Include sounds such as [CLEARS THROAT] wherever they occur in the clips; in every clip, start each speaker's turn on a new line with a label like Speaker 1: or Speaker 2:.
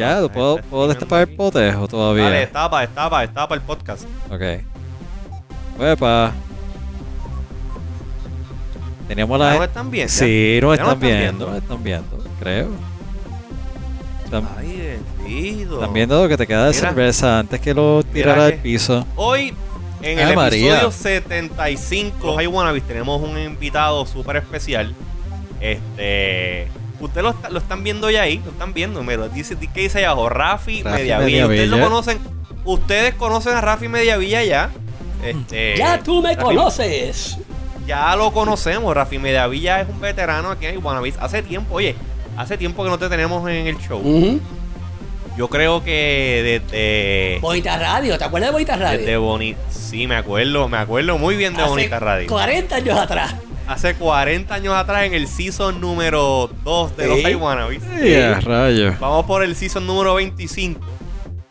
Speaker 1: Ya, ¿puedo, ¿puedo destapar el
Speaker 2: aquí.
Speaker 1: potejo todavía?
Speaker 2: Dale, destapa, destapa, destapa el podcast.
Speaker 1: Ok. Uepa. Teníamos
Speaker 2: ¿Ya
Speaker 1: la...
Speaker 2: nos están viendo?
Speaker 1: Sí, nos
Speaker 2: ¿Ya nos
Speaker 1: están
Speaker 2: están
Speaker 1: viendo, nos están viendo, creo. Están,
Speaker 2: Ay, bendito.
Speaker 1: están viendo lo que te queda de
Speaker 2: Mira.
Speaker 1: cerveza antes que lo tirara al piso.
Speaker 2: Hoy, en
Speaker 1: Ay,
Speaker 2: el
Speaker 1: María.
Speaker 2: episodio 75 de Hi Wannabes, tenemos un invitado súper especial. Este. Ustedes lo, está- lo están viendo ya ahí, lo están viendo. Mira, dice, ¿qué dice ahí abajo? Rafi,
Speaker 1: Rafi
Speaker 2: Mediavilla. Ustedes lo conocen. Ustedes conocen a Rafi Mediavilla ya. Este,
Speaker 3: Ya tú me
Speaker 2: Rafi-
Speaker 3: conoces.
Speaker 2: Ya lo conocemos. Rafi Mediavilla es un veterano aquí en Wannabes. Hace tiempo, oye, hace tiempo que no te tenemos en el show. Yo creo que desde.
Speaker 3: Bonita Radio, ¿te acuerdas de Bonita Radio?
Speaker 2: Desde Bonita. Sí, me acuerdo, me acuerdo muy bien de
Speaker 3: Hace
Speaker 2: Bonita Radio.
Speaker 3: 40 años atrás.
Speaker 2: Hace 40 años atrás en el season número 2 de los.
Speaker 3: Sí,
Speaker 1: a rayos.
Speaker 2: Vamos por el season número 25.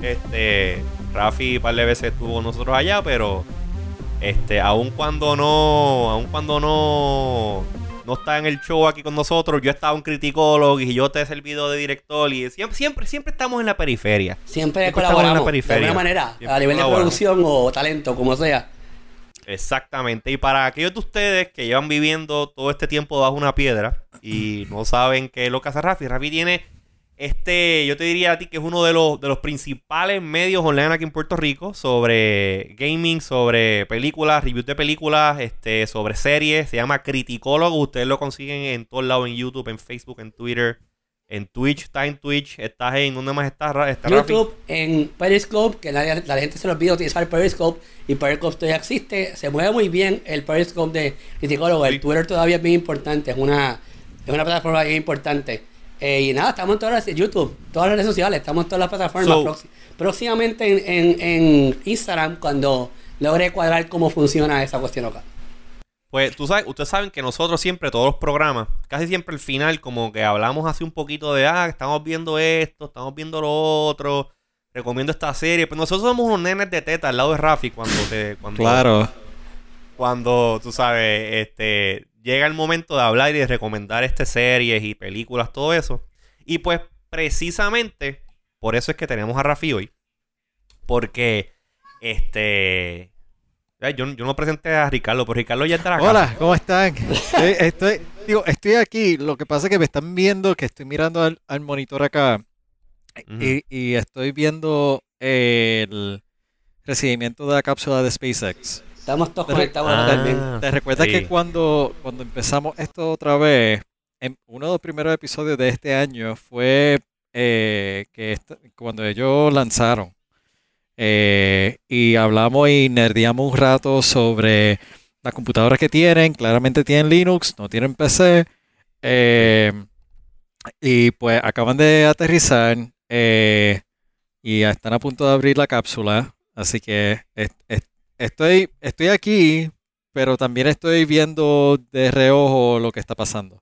Speaker 2: Este, Rafi un par de veces estuvo con nosotros allá, pero este, aun cuando no, aun cuando no no está en el show aquí con nosotros, yo estaba un criticólogo y yo te he servido de director y siempre siempre siempre estamos en la periferia.
Speaker 3: Siempre
Speaker 2: Siempre estamos en la
Speaker 3: colaboramos de
Speaker 2: periferia.
Speaker 3: alguna manera,
Speaker 2: Siempre
Speaker 3: a nivel de
Speaker 2: colaboramos.
Speaker 3: producción o talento, como sea.
Speaker 2: Exactamente. Y para aquellos de ustedes que llevan viviendo todo este tiempo bajo una piedra y no saben qué es lo que hace Rafi, Rafi tiene este, yo te diría a ti que es uno de los, de los principales medios online aquí en Puerto Rico sobre gaming, sobre películas, reviews de películas, este, sobre series. Se llama Criticólogo. Ustedes lo consiguen en todos lados, en YouTube, en Facebook, en Twitter, en Twitch. Está en Twitch. Estás en, ¿dónde más estás, está Rafi?
Speaker 3: YouTube, en Periscope, que la, la gente se le olvida utilizar Periscope y Periscope todavía existe. Se mueve muy bien el Periscope de Criticólogo.
Speaker 2: Sí.
Speaker 3: El Twitter todavía es bien importante, es una, es una plataforma bien importante. Eh, y nada, estamos en todas las YouTube, todas las redes sociales, estamos en todas las plataformas.
Speaker 2: So-
Speaker 3: Proxi- próximamente en, en, en Instagram, cuando logre cuadrar cómo funciona esa cuestión acá.
Speaker 2: Pues tú sabes, ustedes saben que nosotros siempre, todos los programas, casi siempre al final, como que hablamos así un poquito de, ah, estamos viendo esto, estamos viendo lo otro, recomiendo esta serie. Pues nosotros somos unos nenes de teta al lado de Rafi cuando te, cuando,
Speaker 1: Claro.
Speaker 2: cuando tú sabes, este, llega el momento de hablar y de recomendar este series y películas, todo eso. Y pues precisamente por eso es que tenemos a Rafi hoy. Porque, este, yo, yo no presenté a Ricardo, pero Ricardo ya está acá.
Speaker 1: Hola, ¿cómo están? Estoy, estoy- digo, estoy aquí. Lo que pasa es que me están viendo que estoy mirando al, al monitor acá y, y estoy viendo el recibimiento de la cápsula de SpaceX.
Speaker 3: Estamos todos conectados
Speaker 2: Ah.
Speaker 1: ¿Te recuerdas
Speaker 2: sí.
Speaker 1: que cuando, cuando empezamos esto otra vez, en uno de los primeros episodios de este año fue eh, que esta- cuando ellos lanzaron eh, y hablamos y nerdeamos un rato sobre las computadoras que tienen, claramente tienen Linux, no tienen PC, eh, y pues acaban de aterrizar eh, y están a punto de abrir la cápsula, así que est- est- estoy, estoy aquí, pero también estoy viendo de reojo lo que está pasando.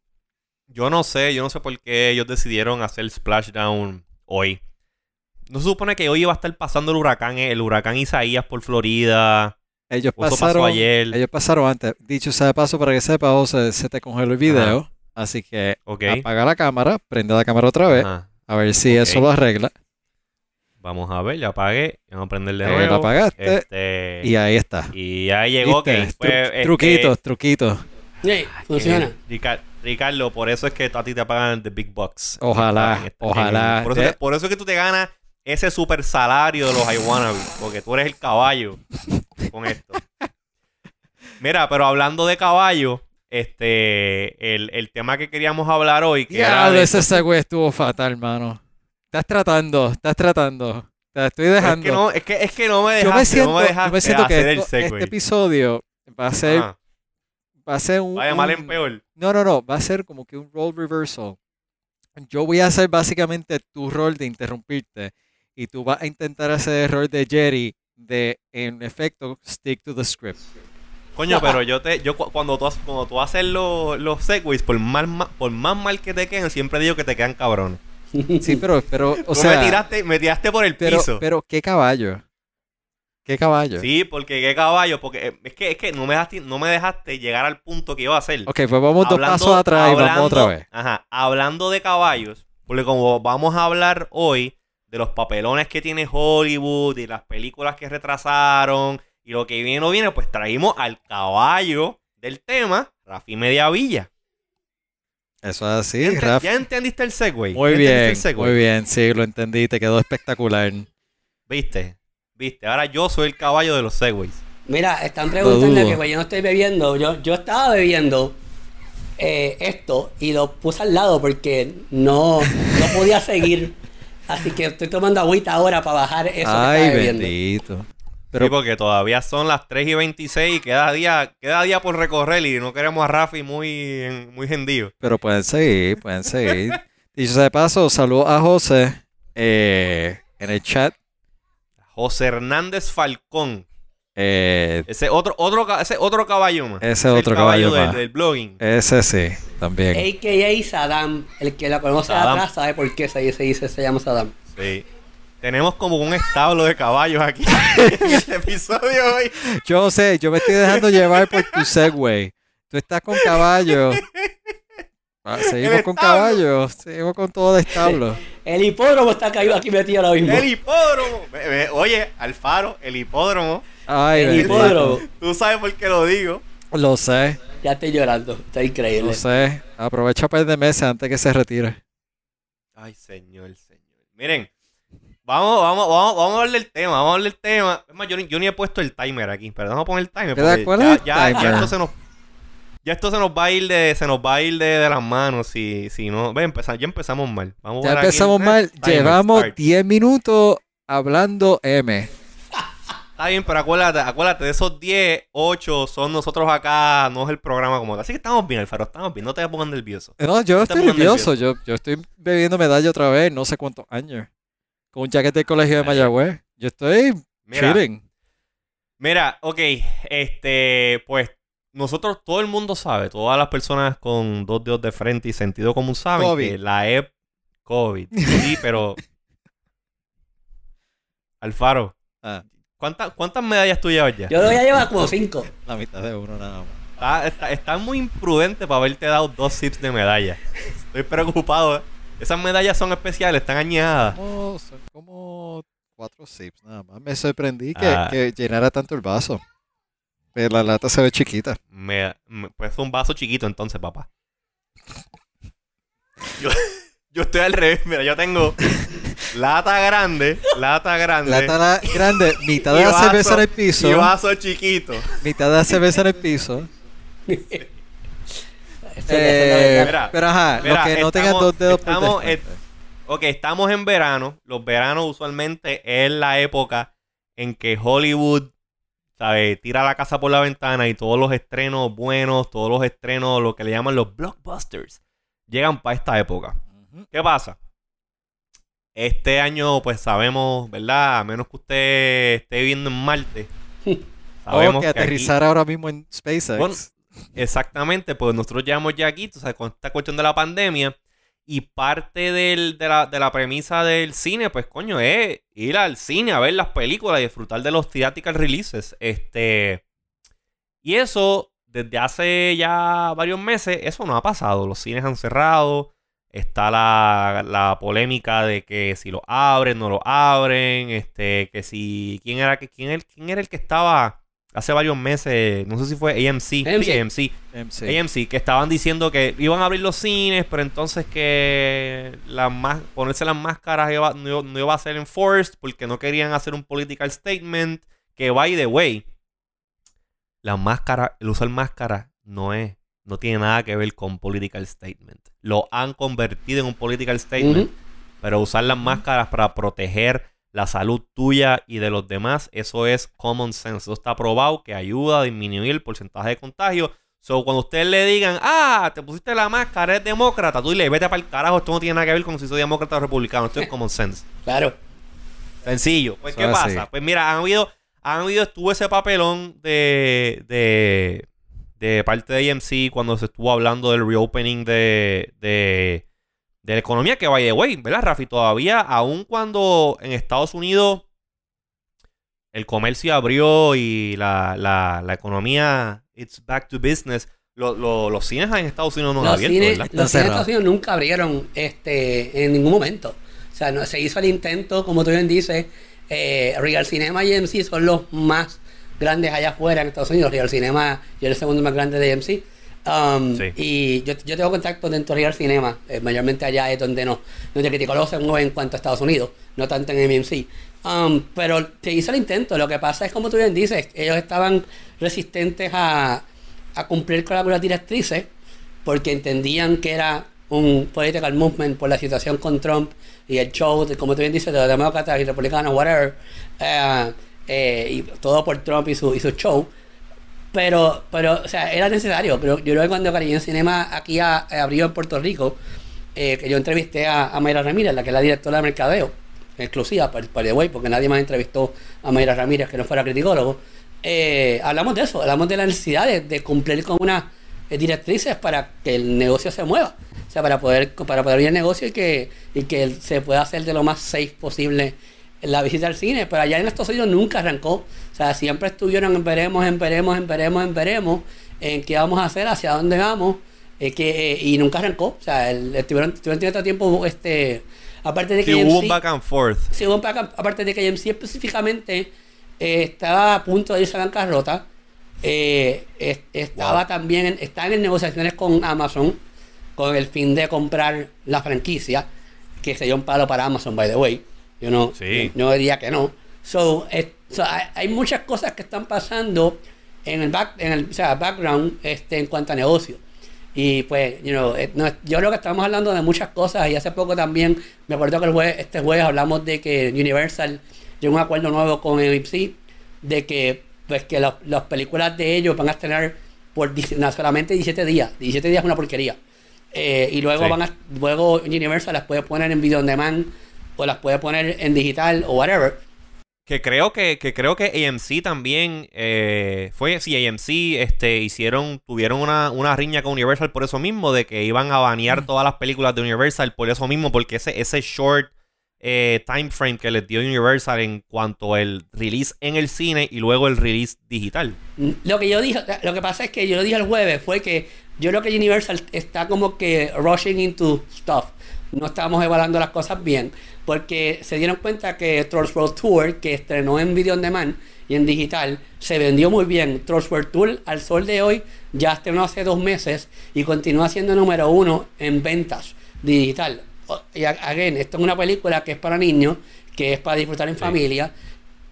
Speaker 2: Yo no sé, yo no sé por qué ellos decidieron hacer splashdown hoy. No se supone que hoy iba a estar pasando el huracán, eh, el huracán Isaías por Florida.
Speaker 1: Ellos
Speaker 2: O eso pasó
Speaker 1: pasaron,
Speaker 2: ayer.
Speaker 1: ellos pasaron antes. Dicho sea de paso, para que sepa, José, se te congeló el video. Así que
Speaker 2: Ok.
Speaker 1: apaga la cámara, prende la cámara otra vez,
Speaker 2: Ajá.
Speaker 1: a ver si eso lo arregla.
Speaker 2: Vamos a ver, ya apagué. Vamos a prender de
Speaker 1: Eh,
Speaker 2: nuevo.
Speaker 1: la apagaste
Speaker 2: Este,
Speaker 1: y ahí está.
Speaker 2: y ya llegó que pues,
Speaker 1: Tru-
Speaker 2: este,
Speaker 1: truquitos, truquitos.
Speaker 3: Sí, funciona.
Speaker 2: eh, Rica- Ricardo, por eso es que a ti te pagan the big bucks.
Speaker 1: Ojalá,
Speaker 2: En esta-
Speaker 1: ojalá.
Speaker 2: Por eso,
Speaker 1: Te-
Speaker 2: por eso es que tú te ganas ese super salario de los iWannabes. Porque tú eres el caballo con esto. Mira, pero hablando de caballo, este, el, el tema que queríamos hablar hoy, que era
Speaker 1: Ya,
Speaker 2: de-
Speaker 1: ese segue estuvo fatal, mano. Estás tratando, estás tratando. Te estoy dejando.
Speaker 2: es que no, es que, es que no me
Speaker 1: yo
Speaker 2: dejaste,
Speaker 1: me siento,
Speaker 2: no me
Speaker 1: yo
Speaker 2: dejaste
Speaker 1: me siento que esto- este episodio va a ser,
Speaker 2: Ajá.
Speaker 1: va a ser un,
Speaker 2: Vaya mal en peor.
Speaker 1: No, no, no, va a ser como que un role reversal. Yo voy a hacer básicamente tu rol de interrumpirte y tú vas a intentar hacer el rol de Jerry de, en efecto, stick to the script.
Speaker 2: Coño, [LAUGHS] pero yo te, yo cu- cuando tú, has- cuando tú haces los, los segways, por más, ma- por más mal que te queden, siempre digo que te quedan cabrones.
Speaker 1: Sí, pero, pero, [LAUGHS] o
Speaker 2: Tú
Speaker 1: sea,
Speaker 2: me tiraste, me tiraste por el
Speaker 1: pero,
Speaker 2: piso.
Speaker 1: pero, ¿qué caballo? ¿Qué caballo?
Speaker 2: Sí, porque qué caballo, porque eh, es que, es que no me dejaste, no me dejaste llegar al punto que iba a hacer.
Speaker 1: Ok, pues vamos dos
Speaker 2: Hablando-
Speaker 1: pasos atrás y vamos
Speaker 2: hablando-
Speaker 1: otra vez.
Speaker 2: Ajá, hablando de caballos, porque como vamos a hablar hoy de los papelones que tiene Hollywood y las películas que retrasaron y lo que viene o viene, pues traímos al caballo del tema, Rafi Mediavilla.
Speaker 1: Eso es así,
Speaker 2: ¿Ya, ente-
Speaker 1: Rafa.
Speaker 2: ya entendiste el segue?
Speaker 1: Muy
Speaker 2: ¿Ya entendiste
Speaker 1: bien, muy bien, sí, lo entendí, te quedó espectacular.
Speaker 2: ¿Viste? ¿Viste? Ahora yo soy el caballo de los segways.
Speaker 3: Mira, están preguntando que pues, yo no estoy bebiendo. Yo, yo estaba bebiendo eh, esto y lo puse al lado porque no, no podía seguir. [LAUGHS] Así que estoy tomando agüita ahora para bajar eso
Speaker 1: Ay,
Speaker 3: que
Speaker 1: bendito.
Speaker 2: Pero
Speaker 1: Pero
Speaker 2: porque todavía son las 3 y 26 y queda día, queda día por recorrer y no queremos a Rafi muy, muy hendido.
Speaker 1: Pero pueden seguir, pueden seguir. [LAUGHS] Dicho sea de paso, saludo a José eh, en el chat.
Speaker 2: José Hernández Falcón.
Speaker 1: Eh,
Speaker 2: Ese otro, otro, ese otro caballo más.
Speaker 1: Ese
Speaker 2: Es el
Speaker 1: otro caballo
Speaker 2: del,
Speaker 1: más.
Speaker 2: del blogging.
Speaker 1: ese sí, también.
Speaker 3: AKA Saddam. El que la conoce
Speaker 2: Saddam.
Speaker 3: atrás sabe por qué se, se dice, se llama Saddam.
Speaker 2: Sí. Tenemos como un establo de caballos aquí [LAUGHS] en este episodio hoy.
Speaker 1: Yo sé, yo me estoy dejando llevar por tu Segway. Tú estás con caballo. Ah, [LAUGHS] seguimos con
Speaker 2: establo.
Speaker 1: caballo. Seguimos con todo de establo.
Speaker 3: El hipódromo está caído aquí metido ahora mismo.
Speaker 2: El hipódromo. Oye, Alfaro, el hipódromo.
Speaker 1: Ay,
Speaker 3: El hipódromo.
Speaker 2: Tú sabes por qué lo digo.
Speaker 1: Lo sé,
Speaker 3: Ya estoy llorando. Está increíble.
Speaker 1: lo sé. Aprovecha para de meses antes que se retire.
Speaker 2: Ay, señor, señor. Miren, vamos, vamos, vamos, vamos a hablar del tema, vamos a hablar del tema. Es más, yo, ni- yo ni he puesto el timer aquí, pero vamos a poner el timer.
Speaker 1: ¿Te das
Speaker 2: porque
Speaker 1: cuál
Speaker 2: ya, ya- ya esto se nos, ya esto se nos va a ir de, se nos va a ir de, de las manos si, si no. Ve, empezar, ya empezamos mal. Vamos
Speaker 1: Ya
Speaker 2: aquí
Speaker 1: empezamos
Speaker 2: el-
Speaker 1: mal. Llevamos
Speaker 2: start.
Speaker 1: 10 minutos hablando M.
Speaker 2: Está bien, pero acuérdate, acuérdate, de esos 10, 8 son nosotros acá, no es el programa como tal. Así que estamos bien, Alfaro, estamos bien, no te pongan nervioso.
Speaker 1: No, yo estoy
Speaker 2: pongas
Speaker 1: nervioso. Yo, yo estoy bebiendo medalla otra vez, no sé cuántos años. Con un jacket del colegio de
Speaker 2: Ay.
Speaker 1: Mayagüez. Yo estoy
Speaker 2: Mira. Mira, ok, este, pues nosotros, todo el mundo sabe, todas las personas con dos dedos de frente y sentido común saben
Speaker 1: COVID.
Speaker 2: que la EP COVID, sí, [LAUGHS] pero Alfaro,
Speaker 1: Ah,
Speaker 2: ¿cuántas, ¿cuántas medallas tú llevas ya?
Speaker 3: Yo lo voy a llevar como cinco.
Speaker 1: la mitad de uno nada más.
Speaker 2: Está, está- está muy imprudente para haberte dado dos sips de medalla. Estoy preocupado. ¿eh? Esas medallas son especiales, están añadas.
Speaker 1: Como- son como cuatro sips nada más. Me sorprendí que,
Speaker 2: Ah.
Speaker 1: que llenara tanto el vaso. Pero la lata se ve chiquita.
Speaker 2: Me, me- pues es un vaso chiquito entonces, papá. [LAUGHS] Yo, yo estoy al revés, mira, yo tengo lata grande, lata grande
Speaker 1: Lata la- grande, mitad de la
Speaker 2: vaso-
Speaker 1: cerveza en el piso.
Speaker 2: y vaso chiquito.
Speaker 1: Mitad de la cerveza en el piso. [LAUGHS] Eh,
Speaker 2: Mira,
Speaker 1: pero ajá,
Speaker 2: mira,
Speaker 1: los que no tengan dos dedos por
Speaker 2: estamos,
Speaker 1: de frente.
Speaker 2: Ok, estamos en verano. Los veranos usualmente es la época en que Hollywood, ¿sabes? Tira la casa por la ventana y todos los estrenos buenos, todos los estrenos, lo que le llaman los blockbusters, llegan para esta época. ¿Qué pasa? Este año, pues sabemos, ¿verdad? A menos que usted esté viviendo en Marte.
Speaker 1: O que
Speaker 2: aquí-
Speaker 1: aterrizar ahora mismo en SpaceX.
Speaker 2: Bueno, exactamente, pues nosotros llevamos ya aquí, tú sabes, con esta cuestión de la pandemia. Y parte del- de, la, de la premisa del cine, pues coño, es ir al cine a ver las películas y disfrutar de los theatrical releases. Este. Y eso, desde hace ya varios meses, eso no ha pasado. Los cines han cerrado. Está la, la polémica de que si lo abren, no lo abren. Este, que si. ¿Quién era, quién, quién era el que estaba hace varios meses? No sé si fue AMC.
Speaker 3: AMC.
Speaker 2: Sí, AMC.
Speaker 1: MC.
Speaker 2: AMC, que estaban diciendo que iban a abrir los cines, pero entonces que las más, ponerse las máscaras iba- no, iba- no iba a ser enforced porque no querían hacer un political statement. Que by the way, la máscara, el usar máscara no es, no tiene nada que ver con political statement. Lo han convertido en un political statement, pero usar las máscaras para proteger la salud tuya y de los demás, eso es common sense. Eso está probado que ayuda a disminuir el porcentaje de contagio. So, cuando ustedes le digan, ah, te pusiste la máscara, eres demócrata, tú dile, vete para el carajo, esto no tiene nada que ver con si soy demócrata o republicano, esto es [LAUGHS] common sense.
Speaker 3: Claro.
Speaker 2: Sencillo. Pues, ¿qué pasa?
Speaker 1: así.
Speaker 2: Pues mira, han habido, han habido, estuvo ese papelón de, de, de parte de AMC cuando se estuvo hablando del reopening de, de, de la economía, que vaya, güey, ¿verdad, Rafi? Todavía, aun cuando en Estados Unidos el comercio abrió y la, la, la economía, it's back to business, lo- lo- los cines en Estados Unidos no han
Speaker 3: Los
Speaker 2: abierto,
Speaker 3: cines,
Speaker 2: ¿verdad?
Speaker 3: los cines
Speaker 1: cerrados.
Speaker 3: Estados Unidos nunca abrieron este, en ningún momento. sea, no, se hizo el intento, como tú bien dices, eh, Real Cinema y AMC son los más grandes allá afuera en Estados Unidos. Real Cinema y el segundo más grande de AMC. Um,
Speaker 2: Sí.
Speaker 3: Y yo, yo tengo contacto dentro de Real Cinema, eh, mayormente allá es donde no, donde criticó los en cuanto a Estados Unidos, no tanto en AMC. Um, pero se hizo el intento, lo que pasa es como tú bien dices, ellos estaban resistentes a, a cumplir con algunas directrices porque entendían que era un political movement por la situación con Trump y el show, de, como tú bien dices, de los demócratas y republicanos, whatever, eh, eh, y todo por Trump y su, y su show. Pero, pero, o sea, era necesario. Pero yo creo que cuando Cariño Cinema aquí a- eh, abrió en Puerto Rico, eh, que yo entrevisté a, a Mayra Ramírez, la que es la directora de mercadeo, exclusiva, por the way, porque nadie más entrevistó a Mayra Ramírez que no fuera criticólogo. eh, hablamos de eso, hablamos de la necesidad de, cumplir con unas eh, directrices para que el negocio se mueva. O sea, para poder, para poder ir al negocio y que, y que se pueda hacer de lo más safe posible la visita al cine. Pero allá en Estados Unidos nunca arrancó. O sea, siempre estuvieron en veremos, en veremos, en veremos, en veremos, en qué vamos a hacer, hacia dónde vamos. eh, que, eh, y nunca arrancó. O sea, el- estuvieron, estuvieron teniendo tiempo, este, aparte de que
Speaker 2: Sí, hubo un back and forth.
Speaker 3: Sí, hubo un back- aparte de que AMC específicamente eh, estaba a punto de irse a bancarrota, eh, es- estaba
Speaker 2: Wow.
Speaker 3: también estaban en negociaciones con Amazon con el fin de comprar la franquicia, que sería un palo para Amazon, by the way. Yo no,
Speaker 2: Sí.
Speaker 3: yo diría que no. So, so, hay, muchas cosas que están pasando en el, back, en el o sea, background este, en cuanto a negocio. Y pues, you know, eh, no, yo creo que estamos hablando de muchas cosas y hace poco también, me acuerdo que el jueves, este jueves hablamos de que Universal llegó a un acuerdo nuevo con AMC de que pues que los- las películas de ellos van a estrenar por solamente 17 días. 17 días es una porquería. Eh, y luego
Speaker 2: Sí.
Speaker 3: van a, luego Universal las puede poner en video on demand o las puede poner en digital o whatever.
Speaker 2: Que creo que, que creo que AMC también eh, fue, sí, AMC este, hicieron, tuvieron una, una riña con Universal por eso mismo, de que iban a banear todas las películas de Universal por eso mismo, porque ese, ese short eh, time frame que les dio Universal en cuanto al release en el cine y luego el release digital.
Speaker 3: Mm, Lo que yo dije, lo que pasa es que yo lo dije el jueves fue que yo creo que Universal está como que rushing into stuff. No estábamos evaluando las cosas bien. Porque se dieron cuenta que Trolls World Tour, que estrenó en video on demand y en digital, se vendió muy bien. Trolls World Tour al sol de hoy ya estrenó hace dos meses y continúa siendo número uno en ventas digital. Y again, esto es una película que es para niños, que es para disfrutar en familia.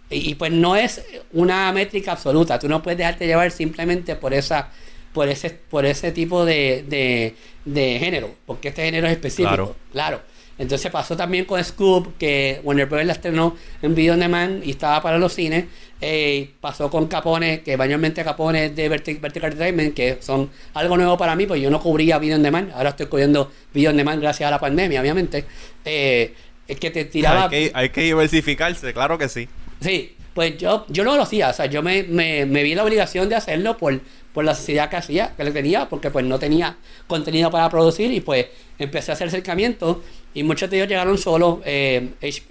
Speaker 3: Y, y pues no es una métrica absoluta. Tú no puedes dejarte llevar simplemente por esa por ese por ese tipo de, de, de género, porque este género es específico.
Speaker 2: Claro.
Speaker 3: Claro. Entonces pasó también con Scoop, que Warner Bros. la estrenó en video on demand y estaba para los cines. Eh, pasó con Capone, que mayormente Capone es de Verti- Vertical Entertainment, que son algo nuevo para mí, pues yo no cubría video on demand. Ahora estoy cubriendo video on demand gracias a la pandemia, obviamente. Eh, es que te tiraba...
Speaker 2: Hay que, hay que diversificarse, claro que sí.
Speaker 3: Sí, pues yo, yo no lo hacía, o sea, yo me, me, me vi la obligación de hacerlo por, por la necesidad que hacía, que le tenía, porque pues no tenía contenido para producir y pues empecé a hacer acercamientos y muchos de ellos llegaron solos, eh, H-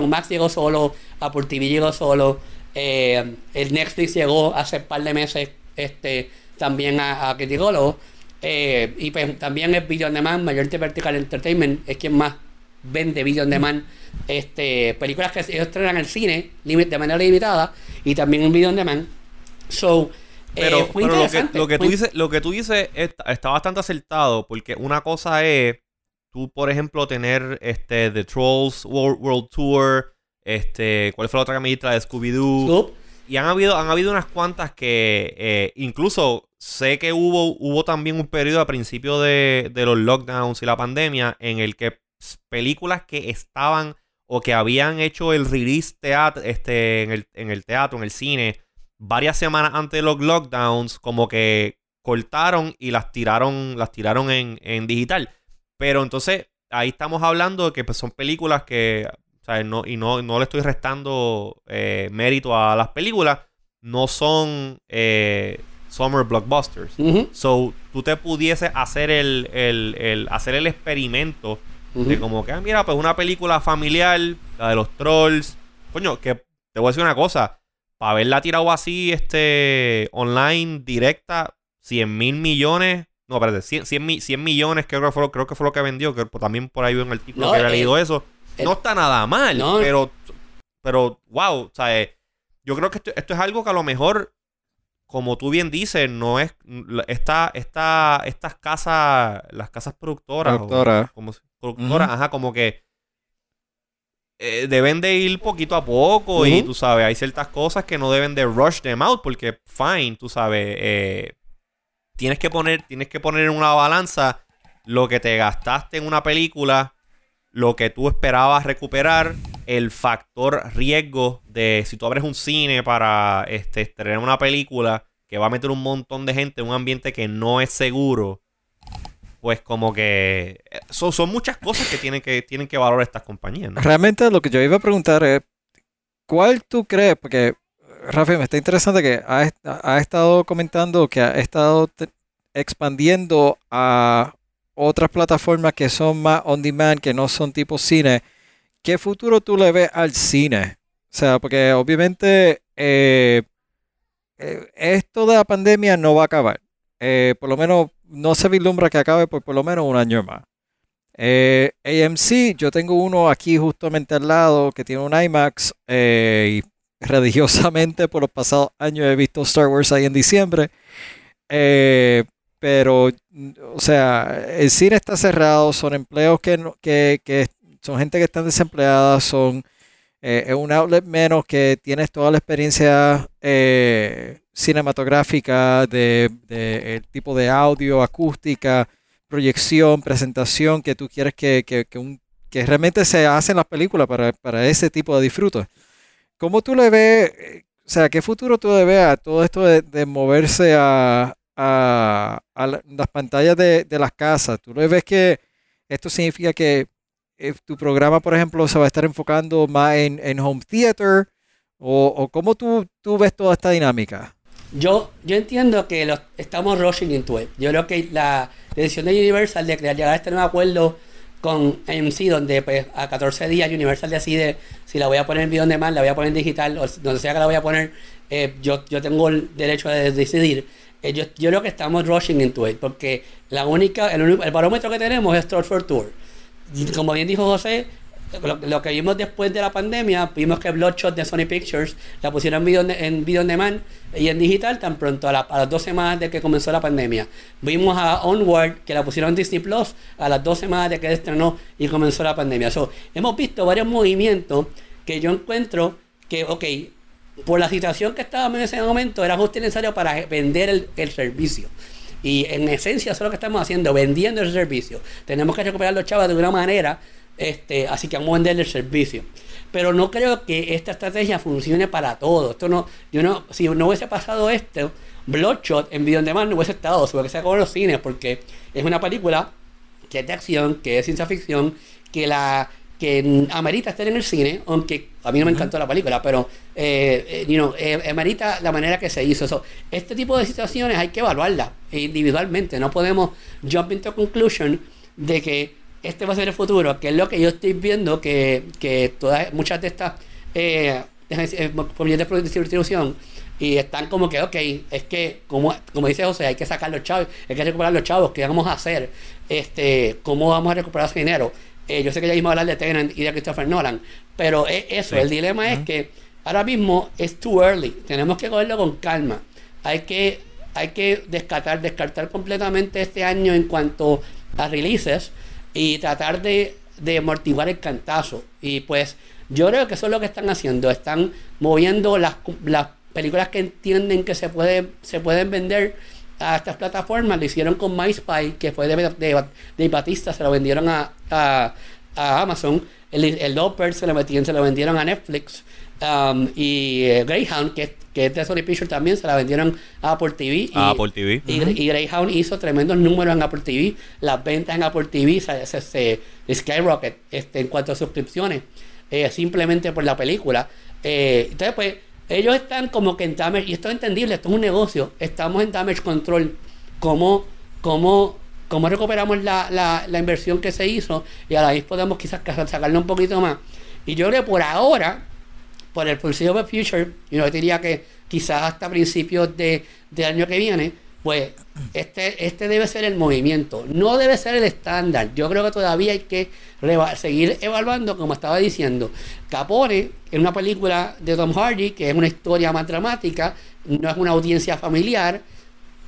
Speaker 3: um, Max llegó solo, Apple TV llegó solo, eh, el Netflix llegó hace un par de meses este, también a, a Criticólogo, eh, y pues también es Video On Demand, Mayority Vertical Entertainment es quien más vende video on demand este películas que ellos estrenan en el cine de manera limitada y también en video on demand so eh,
Speaker 2: Pero,
Speaker 3: fue
Speaker 2: pero lo, que, lo, que tú dices, lo que tú dices está, está bastante acertado, porque una cosa es tú, por ejemplo, tener este The Trolls World, World Tour, este, ¿cuál fue la otra? La de Scooby-Doo.
Speaker 3: Scoop,
Speaker 2: Y han habido, han habido unas cuantas que eh, incluso sé que hubo, hubo también un periodo a principio de, de los lockdowns y la pandemia en el que películas que estaban o que habían hecho el release teatro, este, en, el, en el teatro, en el cine, varias semanas antes de los lockdowns, como que cortaron y las tiraron, las tiraron en, en digital. Pero entonces ahí estamos hablando de que pues, son películas que, o sea, no, y no, no le estoy restando eh, mérito a las películas, no son eh, summer blockbusters. So, tú te pudieses hacer el, el, el- hacer el experimento de como que, ah, mira, pues una película familiar, la de los trolls. Coño, que te voy a decir una cosa. Para haberla tirado así, este, online, directa, 100 mil millones. No, espérate, 100, 100, mi- 100 millones creo que, fue, lo- creo que fue lo que vendió. Que por- también por ahí veo en el título
Speaker 3: No,
Speaker 2: que había
Speaker 3: eh,
Speaker 2: leído eso. no está nada mal,
Speaker 3: No.
Speaker 2: pero, pero, wow, o sea, eh, yo creo que esto, esto es algo que a lo mejor, como tú bien dices, no es, esta, esta, estas casas, las casas productoras, o
Speaker 1: Productora.
Speaker 2: como, productoras, ajá, como que eh, deben de ir poquito a poco y tú sabes, hay ciertas cosas que no deben de rush them out porque, fine, tú sabes, eh, tienes que poner, tienes que poner en una balanza lo que te gastaste en una película, lo que tú esperabas recuperar, el factor riesgo de si tú abres un cine para este, estrenar una película que va a meter un montón de gente en un ambiente que no es seguro, pues como que eh, son, muchas cosas que tienen que, tienen que valorar estas compañías.
Speaker 1: Realmente lo que yo iba a preguntar es, ¿cuál tú crees? Porque, Rafi, me está interesante que ha, ha estado comentando que ha estado expandiendo a otras plataformas que son más on demand, que no son tipo cine. ¿Qué futuro tú le ves al cine? O sea, porque obviamente eh, eh, esto de la pandemia no va a acabar. Eh, por lo menos no se vislumbra que acabe por por lo menos un año más. Eh, AMC, yo tengo uno aquí justamente al lado que tiene un IMAX eh, y religiosamente por los pasados años he visto Star Wars ahí en diciembre. Eh, pero, o sea, el cine está cerrado, son empleos que, que, que son gente que están desempleada, son eh, es un outlet menos que tienes toda la experiencia eh, cinematográfica de, el tipo de audio, acústica, proyección, presentación que tú quieres que, que, que realmente se hacen las películas para, para ese tipo de disfrute. ¿Cómo tú le ves, eh, o sea, qué futuro tú le ves a todo esto de, moverse a, a- a la- las pantallas de, de las casas? ¿Tú le ves que esto significa que eh, tu programa, por ejemplo, se va a estar enfocando más en, en home theater? ¿O, o cómo tú, tú ves toda esta dinámica?
Speaker 3: Yo, yo entiendo que estamos rushing into it. Yo creo que la decisión de Universal de crear, llegar a este nuevo acuerdo con AMC, donde pues, a 14 días Universal decide si la voy a poner en video on demand, la voy a poner en digital, o donde sea que la voy a poner, eh, yo, yo tengo el derecho de decidir. Eh, yo, yo creo que estamos rushing into it, porque la única, el, el barómetro que tenemos es for Tour. Como bien dijo José, lo, que vimos después de la pandemia, vimos que Bloodshot de Sony Pictures la pusieron en video, en video on demand y en digital tan pronto a las dos semanas de que comenzó la pandemia. Vimos a Onward que la pusieron en Disney Plus a las dos semanas de que estrenó y comenzó la pandemia. So, hemos visto varios movimientos que yo encuentro que, ok, por la situación que estábamos en ese momento, era justo y necesario para vender el, el servicio. Y en esencia, eso es lo que estamos haciendo, vendiendo el servicio. Tenemos que recuperar los chavos de una manera, este, así que vamos a vender el servicio. Pero no creo que esta estrategia funcione para todo. Esto no, yo no, si no hubiese pasado esto, Bloodshot en video on demand no hubiese estado, se hubiese sacado en los cines, porque es una película que es de acción, que es ciencia ficción, que la que amerita estar en el cine, aunque a mí no me encantó la película, pero eh, eh, you know, eh, amerita la manera que se hizo. So, este tipo de situaciones hay que evaluarlas individualmente. No podemos jump into conclusion de que este va a ser el futuro, que es lo que yo estoy viendo que, que todas muchas de estas eh, eh, de distribución y están como que, ok, es que, como, como dice José, hay que sacar los chavos, hay que recuperar los chavos, ¿qué vamos a hacer? Este, ¿Cómo vamos a recuperar ese dinero? Eh, yo sé que ya mismo hablar de Tenant y de Christopher Nolan, pero es eso,
Speaker 2: Sí.
Speaker 3: el dilema es que ahora mismo es too early, tenemos que cogerlo con calma, hay que, hay que descartar, descartar completamente este año en cuanto a releases y tratar de, de amortiguar el cantazo. Y pues yo creo que eso es lo que están haciendo. Están moviendo las, las películas que entienden que se, puede, se pueden vender a estas plataformas. Lo hicieron con My Spy, que fue de, de, de Batista, se lo vendieron a, a, a Amazon. El, el Loper se lo, metieron, se lo vendieron a Netflix. Um, y eh, Greyhound, que, que es de Sony Pictures también, se la vendieron a Apple TV. Y,
Speaker 2: A Apple TV.
Speaker 3: y, y Greyhound hizo tremendos números en Apple TV. Las ventas en Apple TV se, se, se- skyrocket este, en cuanto a suscripciones, eh, simplemente por la película. Eh, entonces, pues, ellos están como que en damage, y esto es entendible, esto es un negocio, estamos en damage control. ¿Cómo, cómo, cómo recuperamos la, la, la inversión que se hizo? Y a la vez podemos quizás ca- sacarle un poquito más. Y yo creo que por ahora, por el foreseeable future, yo diría que quizás hasta principios de, del año que viene, Pues este, este debe ser el movimiento, no debe ser el estándar. Yo creo que todavía hay que seguir evaluando, como estaba diciendo. Capone, en una película de Tom Hardy, que es una historia más dramática, no es una audiencia familiar.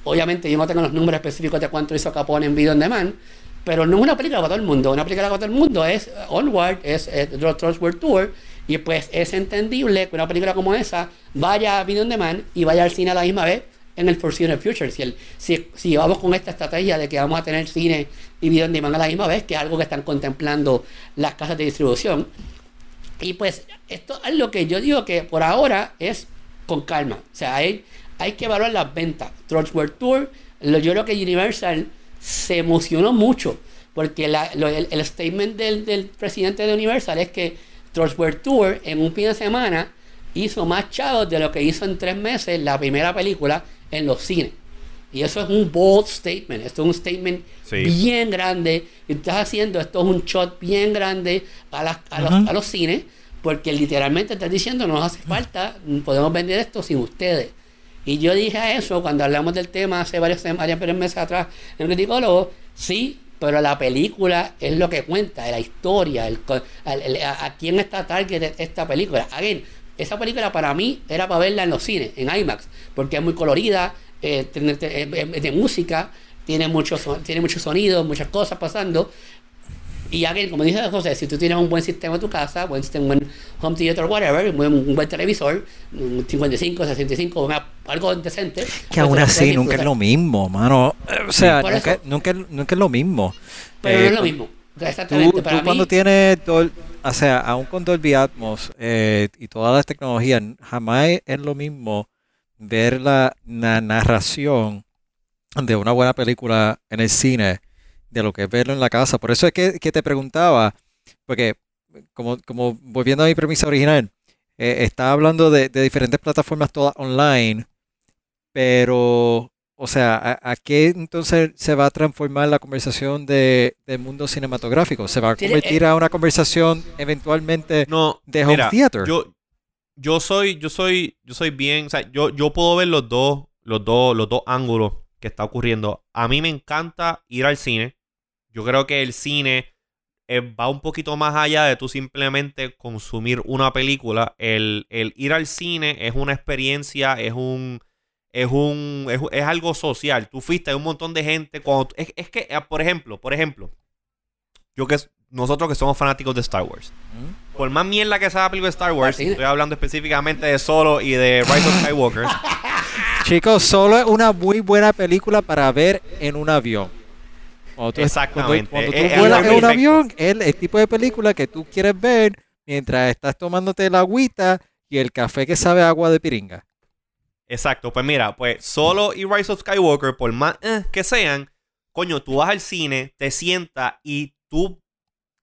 Speaker 3: Obviamente yo no tengo los números específicos de cuánto hizo Capone en Video on Demand, pero no es una película para todo el mundo. Una película para todo el mundo es Onward, es, es World Tour, y pues es entendible que una película como esa vaya a Video on Demand y vaya al cine a la misma vez en el Foreseeable Future. Si, el, si, si, vamos con esta estrategia de que vamos a tener cine y video on demand a la misma vez, que es algo que están contemplando las casas de distribución. Y pues esto es lo que yo digo que por ahora es con calma. O sea, hay, hay que evaluar las ventas. World Tour, yo creo que Universal se emocionó mucho porque el, el, statement del, del, presidente de Universal es que World Tour en un fin de semana hizo más chavos de lo que hizo en tres meses la primera película en los cines. Y eso es un bold statement, esto es un statement bien grande. Y estás haciendo, esto es un shot bien grande a, a, los, a, los, cines, porque literalmente estás diciendo, no nos hace falta, podemos vender esto sin ustedes. Y yo dije a eso cuando hablamos del tema hace varios, varios meses atrás en el criticólogo, sí, pero la película es lo que cuenta, la historia, el, a, a, quién está target esta película. Again, esa película para mí era para verla en los cines, en IMAX, porque es muy colorida, eh, es de música, tiene muchos tiene mucho sonido, muchas cosas pasando. Y alguien, como dice José, si tú tienes un buen sistema en tu casa, buen sistema, un buen home theater, whatever, un buen, un buen televisor, un 55, 65, algo decente.
Speaker 1: Que aún pues, así nunca es lo mismo, mano. O sea, nunca, nunca, nunca, es lo mismo.
Speaker 3: Pero no es lo eh, mismo. Exactamente.
Speaker 1: Tú, cuando tienes, o sea, aún con Dolby Atmos eh, y todas las tecnologías, jamás es lo mismo ver la, narración de una buena película en el cine de lo que es verlo en la casa. Por eso es que, te preguntaba, porque como, como volviendo a mi premisa original, eh, estaba hablando de, de diferentes plataformas todas online, pero o sea, ¿a, qué entonces se va a transformar la conversación de, del mundo cinematográfico? ¿Se va a convertir eh, a una conversación eventualmente de home theater?
Speaker 2: Yo, yo soy, yo soy, yo soy bien, o sea, yo, yo puedo ver los dos, los dos, los dos ángulos que está ocurriendo. A mí me encanta ir al cine. Yo creo que el cine eh, va un poquito más allá de tú simplemente consumir una película. El, el ir al cine es una experiencia, es un es un es, algo social. Tú fuiste, hay un montón de gente. Cuando, es, es, que, eh, por ejemplo, por ejemplo, yo que nosotros que somos fanáticos de Star Wars. Por más mierda que sea la película de Star Wars, estoy hablando específicamente de Solo y de Rise of Skywalker. [LAUGHS]
Speaker 1: Chicos, Solo es una muy buena película para ver en un avión.
Speaker 2: Exactamente.
Speaker 1: Cuando, tú vuelas en un avión, es el tipo de película que tú quieres ver mientras estás tomándote la agüita y el café que sabe agua de piringa.
Speaker 2: Exacto, pues mira, pues Solo y Rise of Skywalker, por más eh, que sean, coño, tú vas al cine, te sientas y tú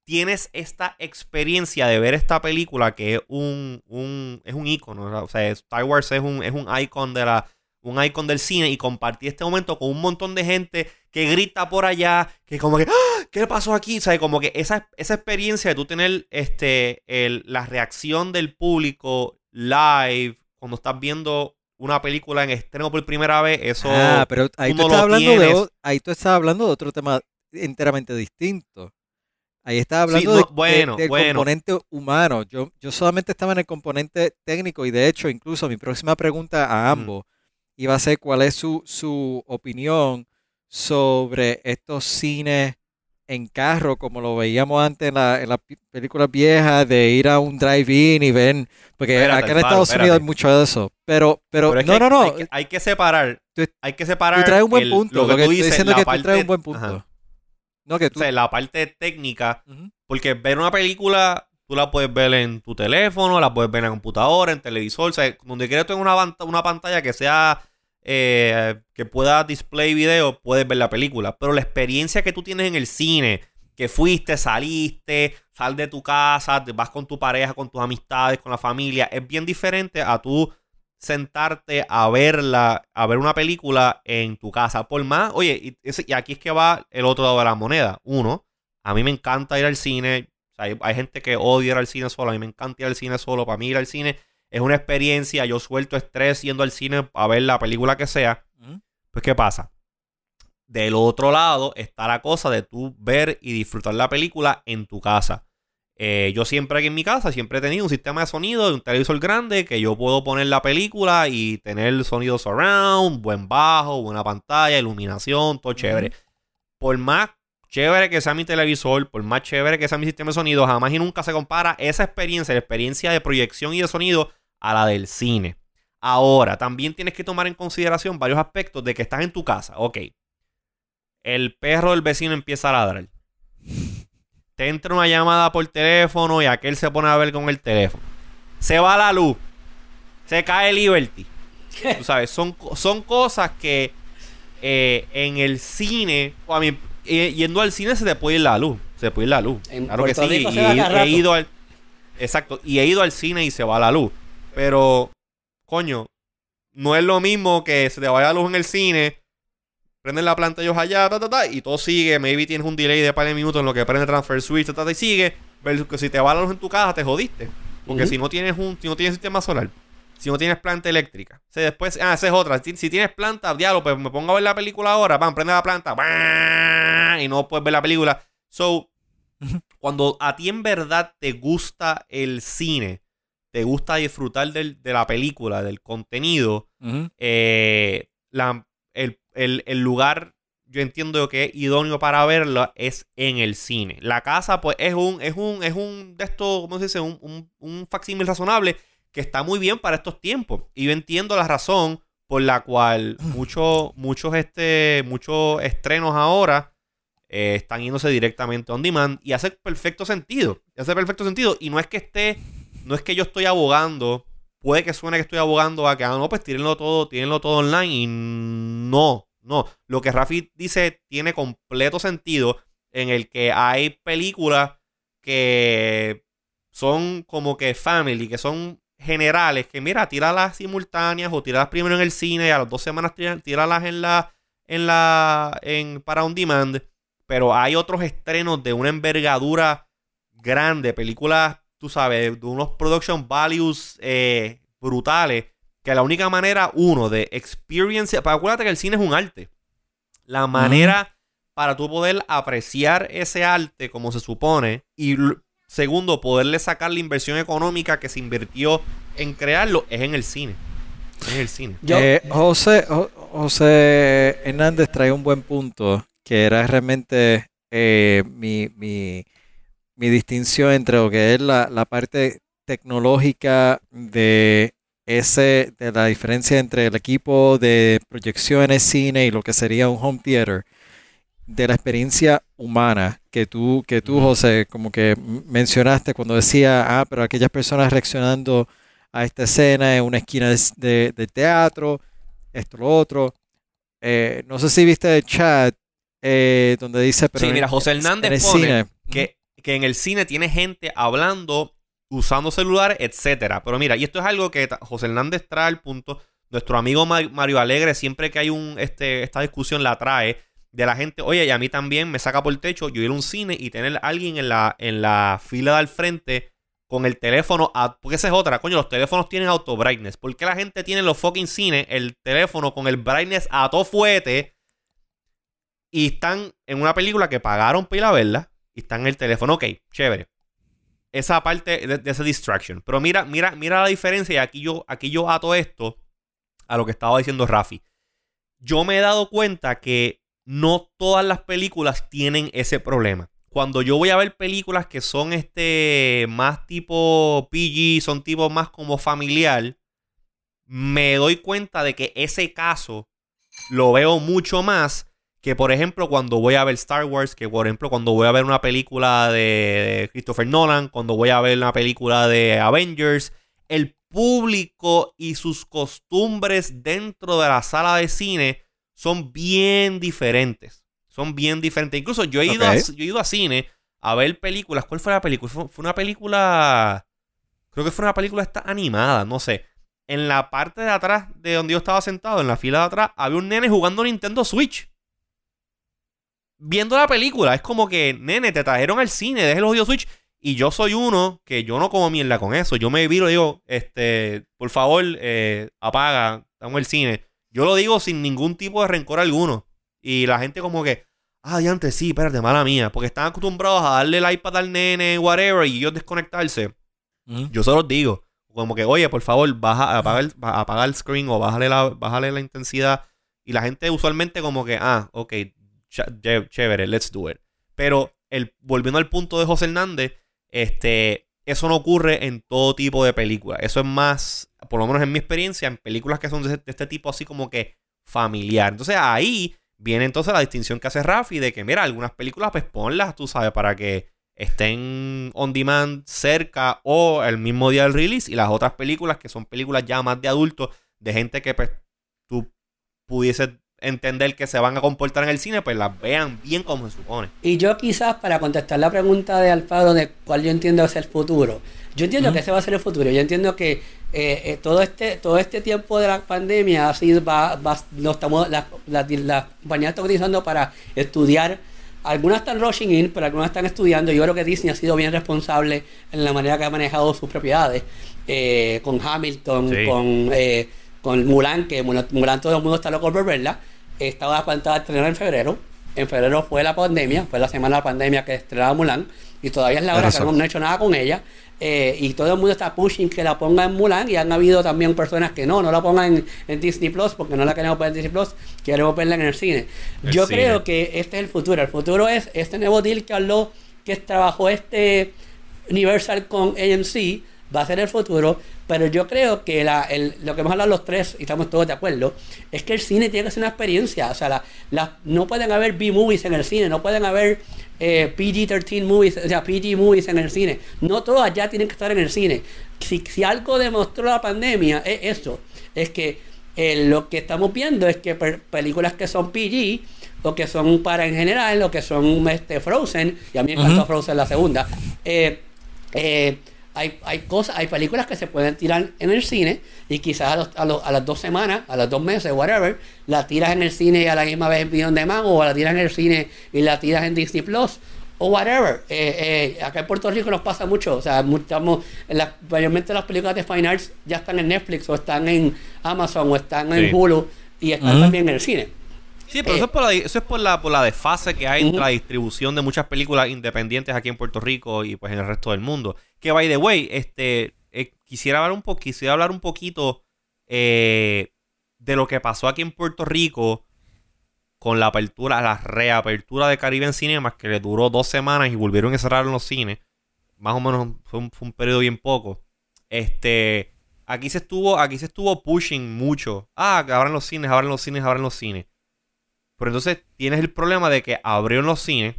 Speaker 2: tienes esta experiencia de ver esta película que es un, un es un icono, o sea, Star Wars es un, es un icon de la un icon del cine y compartir este momento con un montón de gente que grita por allá, que como que, ¡Ah! ¿qué pasó aquí? O sea, como que esa, esa experiencia de tú tener este, el, la reacción del público live cuando estás viendo una película en estreno por primera vez, eso.
Speaker 1: Ah, pero ahí tú, estás hablando de, ahí tú estás hablando de otro tema enteramente distinto. Ahí estás hablando de, bueno, del componente humano. Yo, yo solamente estaba en el componente técnico y de hecho, incluso mi próxima pregunta a ambos iba a ser cuál es su, su opinión sobre estos cines en carro, como lo veíamos antes en, la, en las películas viejas, de ir a un drive-in y ver, porque acá en Estados Unidos hay mucho de eso. Pero, pero, no, no, no.
Speaker 2: Hay que, separar. hay que separar.
Speaker 1: Tú traes un buen punto. Lo que, tú dices, diciendo que tú traes un buen punto.
Speaker 2: No, que tú... O sea, la parte técnica, porque ver una película, tú la puedes ver en tu teléfono, la puedes ver en la computadora, en televisor, o sea, donde quieras tener una, una pantalla que sea eh, que pueda display video, puedes ver la película. Pero la experiencia que tú tienes en el cine, que fuiste, saliste, sal de tu casa, vas con tu pareja, con tus amistades, con la familia, es bien diferente a tú sentarte a verla, a ver una película en tu casa. Por más, oye, y, aquí es que va el otro lado de la moneda. Uno, a mí me encanta ir al cine. hay, hay, gente que odia ir al cine solo. A mí me encanta ir al cine solo. Para mí ir al cine es una experiencia, yo suelto estrés yendo al cine a ver la película que sea. Pues, ¿qué pasa? Del otro lado está la cosa de tú ver y disfrutar la película en tu casa. Eh, yo siempre aquí en mi casa, siempre he tenido un sistema de sonido de un televisor grande que yo puedo poner la película y tener sonido surround, buen bajo, buena pantalla, iluminación, todo chévere. Por más chévere que sea mi televisor, por más chévere que sea mi sistema de sonido, jamás y nunca se compara esa experiencia, la experiencia de proyección y de sonido a la del cine. Ahora, también tienes que tomar en consideración varios aspectos de que estás en tu casa. Ok. El perro del vecino empieza a ladrar. Te entra una llamada por teléfono y aquel se pone a ver con el teléfono. Se va la luz. Se cae Liberty. Tú sabes, son, son cosas que eh, en el cine, o a mí, eh, yendo al cine se te puede ir la luz. Se te puede ir la luz.
Speaker 3: En
Speaker 2: claro que sí.
Speaker 3: Rico
Speaker 2: Y
Speaker 3: se va cada
Speaker 2: he ido al. Exacto. Y he ido al cine y se va la luz. Pero, coño, no es lo mismo que se te vaya la luz en el cine. Prenden la planta ellos allá, ta, ta, ta, y todo sigue. Maybe tienes un delay de par de minutos en lo que prende transfer switch, ta, ta, ta, y sigue. Versus que si te va la luz en tu casa, te jodiste. Porque si no tienes un, si no tienes sistema solar, si no tienes planta eléctrica, o sea, después, ah, esa es otra. Si, si tienes planta, diablo, pues me pongo a ver la película ahora, van, prende la planta, ¡bam! y no puedes ver la película. So, cuando a ti en verdad te gusta el cine, te gusta disfrutar del- de la película, del contenido, eh, la- el, el- el lugar, yo entiendo que es idóneo para verla, es en el cine. La casa, pues, es un, es un, es un de estos, ¿cómo se dice? Un, un, un facsímil razonable que está muy bien para estos tiempos. Y yo entiendo la razón por la cual [LAUGHS] muchos, muchos, este, muchos estrenos ahora eh, están yéndose directamente on demand y hace perfecto sentido. Y hace perfecto sentido. Y no es que esté, no es que yo estoy abogando puede que suene que estoy abogando a que, ah, no, pues tírenlo todo, tírenlo todo online. Y no, no. Lo que Rafi dice tiene completo sentido en el que hay películas que son como que family, que son generales, que mira, tíralas simultáneas o tíralas primero en el cine y a las dos semanas tíralas en la, en la, en, para on demand. Pero hay otros estrenos de una envergadura grande, películas, tú sabes, de unos production values eh, brutales, que la única manera, uno, de experience, para acuérdate que el cine es un arte. La manera para tú poder apreciar ese arte como se supone y segundo, poderle sacar la inversión económica que se invirtió en crearlo es en el cine. Es en el cine.
Speaker 3: Yo,
Speaker 1: Eh, José, Jo- José Hernández trae un buen punto, que era realmente eh, mi, mi- mi distinción entre lo que es la, la parte tecnológica de ese, de la diferencia entre el equipo de proyecciones cine y lo que sería un home theater, de la experiencia humana que tú, que tú. José, como que mencionaste cuando decía, ah, pero aquellas personas reaccionando a esta escena en una esquina de, de- de teatro, esto, lo otro. Eh, no sé si viste el chat eh, donde dice, pero
Speaker 2: Sí,
Speaker 1: en-
Speaker 2: mira, José
Speaker 1: en
Speaker 2: Hernández
Speaker 1: el
Speaker 2: pone
Speaker 1: cine,
Speaker 2: que, que en el cine tiene gente hablando, usando celulares, etcétera. Pero mira, y esto es algo que José Hernández trae al punto. Nuestro amigo Ma- Mario Alegre, siempre que hay un este, esta discusión, la trae de la gente. Oye, y a mí también me saca por el techo yo ir a un cine y tener a alguien en la, en la fila de al frente con el teléfono. A, porque esa es otra, coño, los teléfonos tienen auto brightness. ¿Por qué la gente tiene en los fucking cines el teléfono con el brightness a todo fuete? y están en una película que pagaron para ir a verla y están en el teléfono. Ok, chévere. Esa parte de, de ese distraction. Pero mira, mira, mira la diferencia. Y aquí yo, aquí yo ato esto a lo que estaba diciendo Rafi. Yo me he dado cuenta que no todas las películas tienen ese problema. Cuando yo voy a ver películas que son este más tipo PG, son tipo más como familiar, me doy cuenta de que ese caso lo veo mucho más que, por ejemplo, cuando voy a ver Star Wars, que, por ejemplo, cuando voy a ver una película de Christopher Nolan, cuando voy a ver una película de Avengers, el público y sus costumbres dentro de la sala de cine son bien diferentes. Son bien diferentes. Incluso yo he ido, a, yo he ido a cine a ver películas. ¿Cuál fue la película? Fue, fue una película... Creo que fue una película esta animada, no sé. En la parte de atrás de donde yo estaba sentado, en la fila de atrás, había un nene jugando Nintendo Switch. Viendo la película. Es como que, nene, te trajeron al cine, deje el odio Switch. Y yo soy uno que yo no como mierda con eso. Yo me viro y digo, este, por favor, eh, apaga, estamos en el cine. Yo lo digo sin ningún tipo de rencor alguno. Y la gente como que, ah, antes sí, espérate, mala mía. Porque están acostumbrados a darle el iPad al nene, whatever, y ellos desconectarse. Yo se los digo. Como que, oye, por favor, baja, apaga, el, apaga el screen o bájale la, bájale la intensidad. Y la gente usualmente como que, ah, ok, chévere, let's do it. Pero el, volviendo al punto de José Hernández, este, eso no ocurre en todo tipo de películas. Eso es más, por lo menos en mi experiencia, en películas que son de, este tipo así como que familiar. Entonces ahí viene entonces la distinción que hace Rafi de que, mira, algunas películas pues ponlas, tú sabes, para que estén on demand cerca o el mismo día del release y las otras películas que son películas ya más de adultos, de gente que pues tú pudieses entender que se van a comportar en el cine, pues las vean bien como se supone.
Speaker 3: Y yo quizás para contestar la pregunta de Alfaro de cuál yo entiendo es el futuro, yo entiendo que ese va a ser el futuro, yo entiendo que eh, eh, todo este todo este tiempo de la pandemia sido, va, va, lo estamos, la, la, la compañía está utilizando para estudiar algunas están rushing in, pero algunas están estudiando. Yo creo que Disney ha sido bien responsable en la manera que ha manejado sus propiedades. Eh, con Hamilton, con, eh, con Mulan, que Mulan, todo el mundo está loco por verla. Estaba plantada a estrenar en febrero. En febrero fue la pandemia, fue la semana de la pandemia que estrenaba Mulan. Y todavía es la hora que no, no he hecho nada con ella. Eh, y todo el mundo está pushing que la ponga en Mulan y han habido también personas que no, no la pongan en, Disney Plus porque no la queremos ver en Disney Plus, queremos verla en el cine. Yo creo que este es el futuro. El futuro es este nuevo deal que habló, que trabajó este Universal con AMC, va a ser el futuro. Pero yo creo que la, el, lo que hemos hablado los tres, y estamos todos de acuerdo, es que el cine tiene que ser una experiencia. O sea, la, no pueden haber B-movies en el cine, no pueden haber eh, PG-13 movies, o sea, PG movies en el cine. No todas ya tienen que estar en el cine. Si, si algo demostró la pandemia, es eso. Es que eh, lo que estamos viendo es que películas que son PG, o que son para en general, o que son este, Frozen, y a mí me encantó Frozen la segunda, eh, eh hay, hay cosas, hay películas que se pueden tirar en el cine y quizás a, a, las dos semanas, a los dos meses, whatever, la tiras en el cine y a la misma vez en Beyond Demand o la tiras en el cine y la tiras en Disney Plus o whatever. Eh, eh, acá en Puerto Rico nos pasa mucho, o sea, estamos, en la, mayormente las películas de Fine Arts ya están en Netflix o están en Amazon o están en Hulu y están también en el cine.
Speaker 2: Sí, pero eso, es por la, eso es por la, por la desfase que hay en la distribución de muchas películas independientes aquí en Puerto Rico y pues en el resto del mundo. Que by the way, este, eh, quisiera hablar un poquito, quisiera hablar un poquito eh, de lo que pasó aquí en Puerto Rico con la apertura, la reapertura de Caribe en Cinemas, que le duró dos semanas y volvieron a cerrar en los cines. Más o menos fue un, fue un periodo bien poco. Este, aquí se estuvo, aquí se estuvo pushing mucho. Ah, que abran los cines, abran los cines, abran los cines. Pero entonces tienes el problema de que abrieron los cines,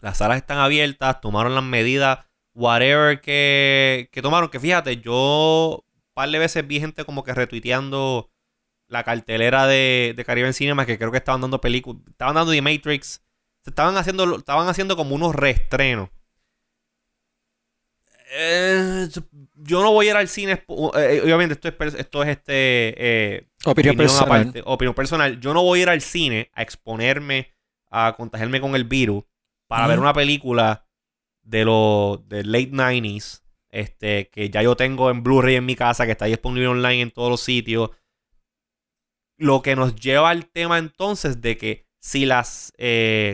Speaker 2: las salas están abiertas, tomaron las medidas, whatever que, que tomaron. Que fíjate, yo un par de veces vi gente como que retuiteando la cartelera de, de Caribe en Cinema, que creo que estaban dando películas, estaban dando The Matrix, estaban haciendo, estaban haciendo como unos reestrenos. Eh, yo no voy a ir al cine. Eh, obviamente, esto es, esto es este. Eh,
Speaker 1: opinión, personal.
Speaker 2: opinión personal. Yo no voy a ir al cine a exponerme a contagiarme con el virus para ver una película de los de late 90s. Este, que ya yo tengo en Blu-ray en mi casa, que está disponible online en todos los sitios. Lo que nos lleva al tema entonces de que si las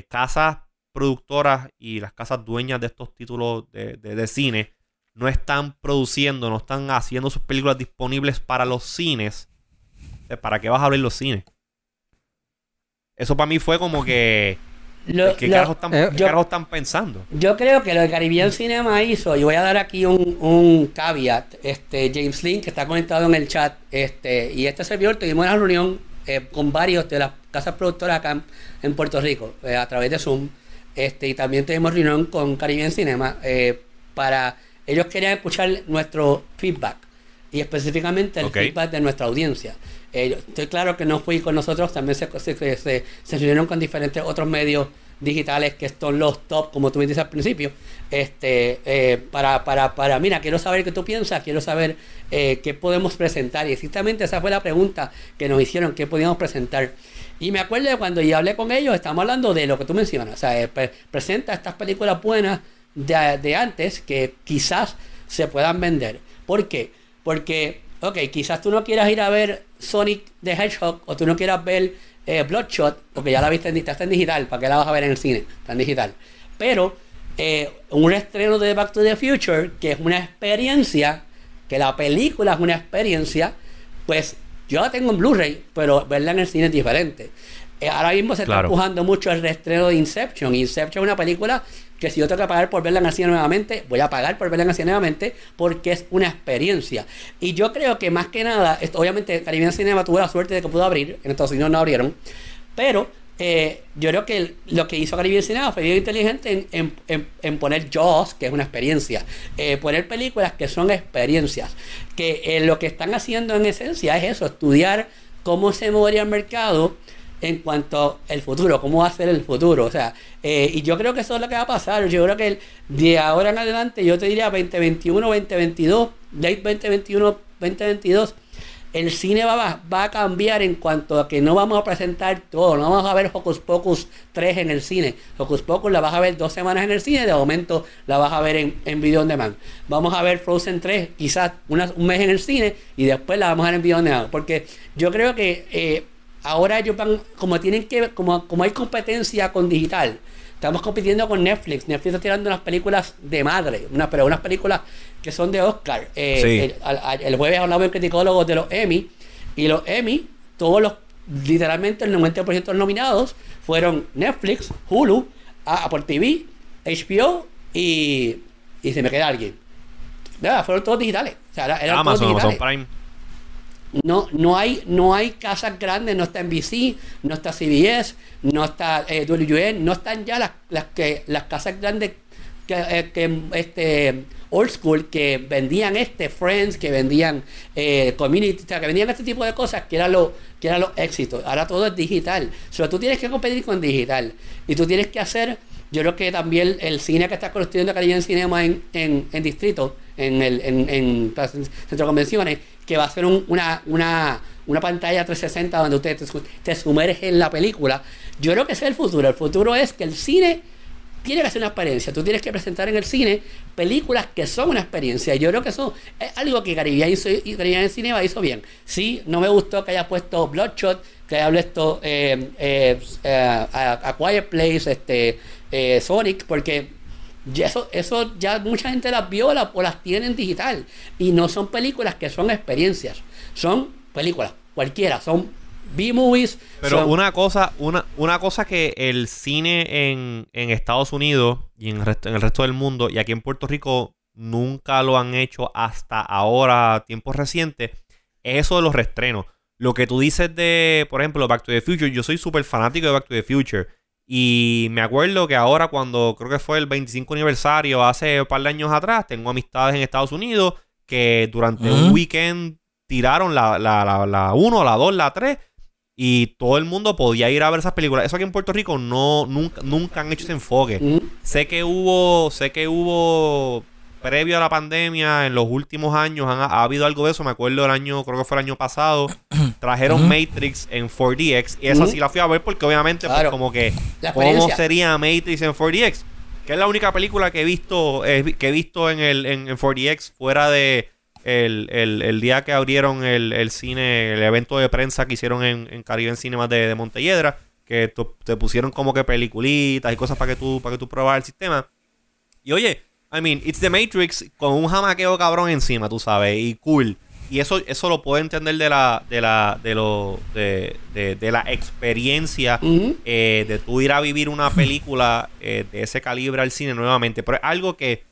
Speaker 2: casas productoras y las casas dueñas de estos títulos de, de cine no están produciendo, no están haciendo sus películas disponibles para los cines, ¿para qué vas a abrir los cines? Eso para mí fue como que... ¿Qué, carajos están, eh, están, pensando?
Speaker 3: Yo creo que lo de Caribbean Cinema hizo, y voy a dar aquí un, un caveat, este, James Link, que está conectado en el chat, este, y este servidor tuvimos una reunión eh, con varios de las casas productoras acá en, Puerto Rico, eh, a través de Zoom, este, y también tuvimos reunión con Caribbean Cinema para ellos querían escuchar nuestro feedback y específicamente el feedback de nuestra audiencia. Estoy claro que no fui con nosotros, también se, se, se, reunieron con diferentes otros medios digitales que son los top, como tú me dices al principio, este, eh, para, para, para, mira, quiero saber qué tú piensas, quiero saber eh, qué podemos presentar. Y exactamente esa fue la pregunta que nos hicieron, qué podíamos presentar. Y me acuerdo de cuando yo hablé con ellos, estamos hablando de lo que tú mencionas, o sea, eh, presenta estas películas buenas de, antes que quizás se puedan vender. ¿Por qué? Porque ok, quizás tú no quieras ir a ver Sonic the Hedgehog o tú no quieras ver eh, Bloodshot, porque ya la viste en, está en digital, ¿para qué la vas a ver en el cine? Está en digital. Pero eh, un estreno de Back to the Future, que es una experiencia, que la película es una experiencia, pues yo la tengo en Blu-ray, pero verla en el cine es diferente. Eh, ahora mismo se está empujando mucho el reestreno de Inception. Inception es una película que si yo tengo que pagar por verla en el cine nuevamente, voy a pagar por verla en el cine nuevamente porque es una experiencia. Y yo creo que más que nada, esto, obviamente Caribbean Cinema tuvo la suerte de que pudo abrir, en Estados Unidos no abrieron, pero eh, yo creo que lo que hizo Caribbean Cinema fue bien inteligente en, poner Jaws, que es una experiencia, eh, poner películas que son experiencias, que eh, lo que están haciendo en esencia es eso, estudiar cómo se movería el mercado en cuanto al futuro, cómo va a ser el futuro. O sea, eh, y yo creo que eso es lo que va a pasar. Yo creo que de ahora en adelante, yo te diría 2021, 2022, late 2021, 2022, el cine va, va a cambiar en cuanto a que no vamos a presentar todo, no vamos a ver Hocus Pocus 3 en el cine. Hocus Pocus la vas a ver dos semanas en el cine, de momento la vas a ver en, en video on demand. Vamos a ver Frozen 3 quizás un mes en el cine y después la vamos a ver en video on demand. Porque yo creo que eh, ahora ellos van, como tienen que, como, como hay competencia con digital, estamos compitiendo con Netflix. Netflix está tirando unas películas de madre, una, pero unas películas que son de Oscar. Eh, el, jueves hablamos en criticólogos de los Emmy, y los Emmy, todos los, literalmente el 90% de los nominados fueron Netflix, Hulu, Apple TV, HBO y, y se me queda alguien. Fueron todos digitales. O sea, eran Amazon, todos digitales. Amazon Prime. No, no, hay, no hay casas grandes, no está NBC, no está CBS, no está eh, WN, no están ya las, las, que, las casas grandes que, eh, que, este old school que vendían este Friends, que vendían eh, Community, que vendían este tipo de cosas que era lo que era los éxitos. Ahora todo es digital. Solo tú tienes que competir con digital y tú tienes que hacer yo creo que también el cine que está construyendo en Cinema en, en, en distrito, en el en, en, centro de convenciones, que va a ser una, una, una pantalla 360 donde usted te, te sumerge en la película. Yo creo que ese es el futuro. El futuro es que el cine tiene que ser una experiencia. Tú tienes que presentar en el cine películas que son una experiencia. Yo creo que eso es algo que Caribbean hizo y Caribbean Cinema hizo bien. Sí, no me gustó que haya puesto Bloodshot, que haya puesto eh, eh, eh, a, Quiet Place, este, Sonic, porque eso, eso ya mucha gente las vio o las tiene en digital. Y no son películas que son experiencias. Son películas, cualquiera. Son B-movies.
Speaker 2: Pero una cosa, una, una cosa que el cine en, en Estados Unidos y en el, resto, en el resto del mundo y aquí en Puerto Rico nunca lo han hecho hasta ahora, tiempos recientes, es eso de los restrenos. Lo que tú dices de, por ejemplo, Back to the Future, yo soy súper fanático de Back to the Future. Y me acuerdo que ahora cuando creo que fue el 25 aniversario, hace un par de años atrás, tengo amistades en Estados Unidos que durante un weekend tiraron la, la, la, 1, la 2, la 3 y todo el mundo podía ir a ver esas películas. Eso aquí en Puerto Rico no nunca, nunca han hecho ese enfoque. Sé que hubo sé que hubo previo a la pandemia, en los últimos años ha habido algo de eso. Me acuerdo el año, creo que fue el año pasado, [CLEARS THROAT] trajeron Matrix en 4DX. Y esa sí la fui a ver porque obviamente, pues, como que, ¿cómo sería Matrix en 4DX? Que es la única película que he visto, eh, que he visto en el en, 4DX fuera de el, día que abrieron el, cine, el evento de prensa que hicieron en, en Caribe Cinemas de, de Montelledra, que te pusieron como que peliculitas y cosas para que tú, para que tú pruebas el sistema. Y oye, I mean, it's the Matrix con un jamaqueo cabrón encima, tú sabes, y cool. Y eso, eso lo puedo entender de la, de la, de lo, de, de, la experiencia eh, de tú ir a vivir una película eh, de ese calibre al cine nuevamente. Pero es algo que,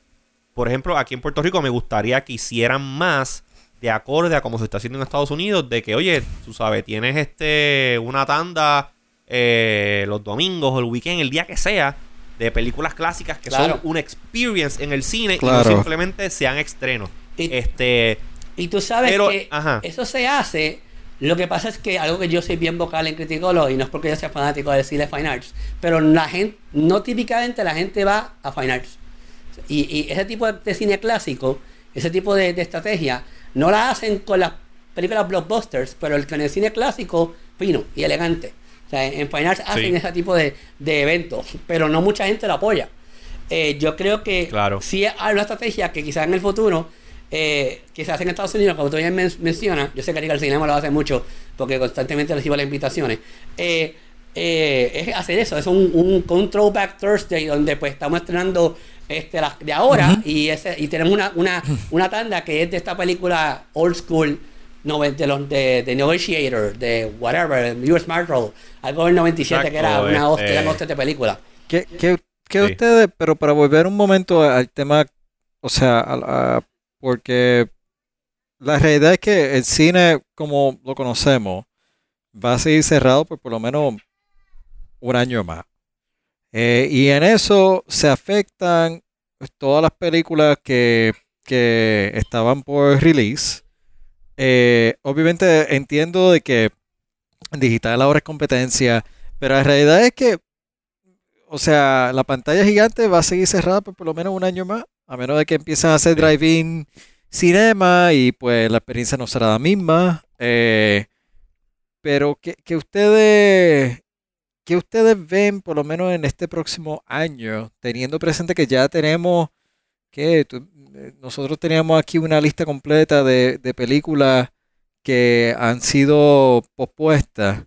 Speaker 2: por ejemplo, aquí en Puerto Rico me gustaría que hicieran más de acorde a como se está haciendo en Estados Unidos, de que, oye, tú sabes, tienes este una tanda eh, los domingos o el weekend, el día que sea, de películas clásicas que son una experience en el cine y no simplemente sean estrenos. Y, este,
Speaker 3: y tú sabes que eso se hace. Lo que pasa es que algo que yo soy bien vocal en Criticolo, y no es porque yo sea fanático de cine Fine Arts, pero la gente, no típicamente la gente va a Fine Arts. Y, ese tipo de, cine clásico, ese tipo de, estrategia, no la hacen con las películas blockbusters, pero el, con el cine clásico, fino y elegante sea, en Fine hacen ese tipo de, eventos, pero no mucha gente lo apoya. Eh, yo creo que
Speaker 2: claro.
Speaker 3: sí hay una estrategia que quizás en el futuro eh, que se hacen en Estados Unidos, como tú bien men- mencionas, yo sé que Riga el Cinema lo hace mucho porque constantemente recibo las invitaciones. eh, eh, es hacer eso, es un, un, un throwback Thursday donde pues estamos estrenando este, las de ahora y ese y tenemos una, una, una tanda que es de esta película old school noven- de los de, de Negotiator, de whatever, US Marshall, algo del 97 que era
Speaker 2: Exacto,
Speaker 3: una hostia, una hostia de película.
Speaker 1: ¿Qué, qué- qué
Speaker 2: Sí.
Speaker 1: ustedes, pero para volver un momento al tema, o sea, a- porque la realidad es que el cine, como lo conocemos, va a seguir cerrado por por lo menos un año más. Eh, y en eso se afectan todas las películas que, que estaban por release. Eh, obviamente entiendo de que digital ahora es competencia, pero la realidad es que o sea, la pantalla gigante va a seguir cerrada por por lo menos un año más, a menos de que empiecen a hacer drive-in cinema y pues la experiencia no será la misma. Eh, pero que, que ustedes, que ustedes ven por lo menos en este próximo año, teniendo presente que ya tenemos, que eh, nosotros teníamos aquí una lista completa de, de películas que han sido pospuestas.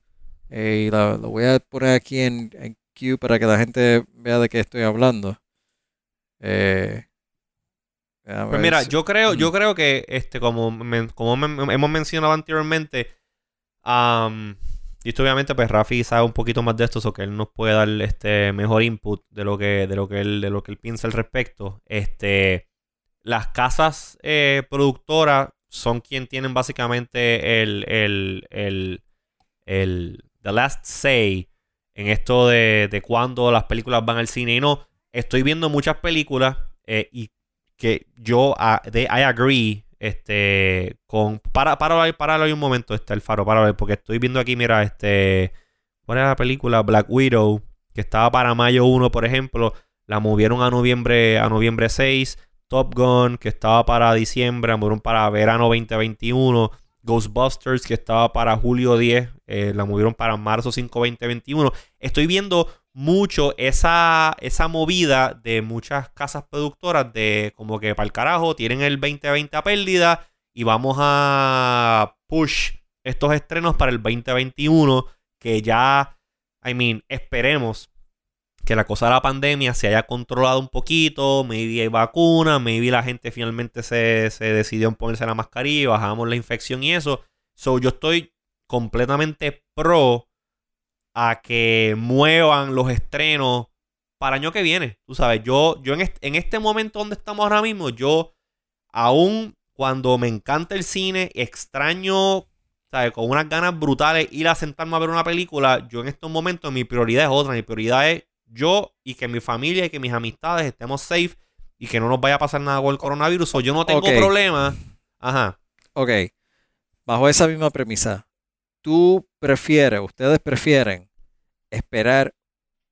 Speaker 1: Eh, y la, lo voy a poner aquí en, en Q para que la gente vea de qué estoy hablando. Eh,
Speaker 2: Pues mira,
Speaker 1: si-
Speaker 2: yo creo, yo creo que este, como, men- como men- hemos mencionado anteriormente, y esto obviamente, pues Rafi sabe un poquito más de esto, o que él nos puede dar este mejor input de lo que, de lo que él, de lo que él piensa al respecto. Este, las casas eh, productoras son quien tienen básicamente el, el, el, el the last say en esto de, de cuándo las películas van al cine y no. Estoy viendo muchas películas eh, y que yo de, I agree este con para para ahí un momento este el faro para porque estoy viendo aquí mira este ¿cuál era la película? Black Widow que estaba para mayo 1 por ejemplo la movieron a noviembre a noviembre 6 Top Gun que estaba para diciembre la movieron para verano 2021 Ghostbusters que estaba para julio 10 eh, la movieron para marzo 5 2021 estoy viendo mucho esa, esa movida de muchas casas productoras de como que para el carajo tienen el 2020 a pérdida y vamos a push estos estrenos para el 2021 que ya, I mean, esperemos que la cosa de la pandemia se haya controlado un poquito, maybe hay vacuna, maybe la gente finalmente se, se decidió en ponerse la mascarilla, bajamos la infección y eso. So yo estoy completamente pro a que muevan los estrenos para el año que viene. Tú sabes, yo, yo en, este, en este momento donde estamos ahora mismo, yo aún cuando me encanta el cine, extraño, ¿sabes? Con unas ganas brutales ir a sentarme a ver una película, yo en estos momentos mi prioridad es otra. Mi prioridad es yo y que mi familia y que mis amistades estemos safe y que no nos vaya a pasar nada con el coronavirus. O yo no tengo problema. Ajá.
Speaker 1: Ok, bajo esa misma premisa, ¿tú prefieres, ustedes prefieren esperar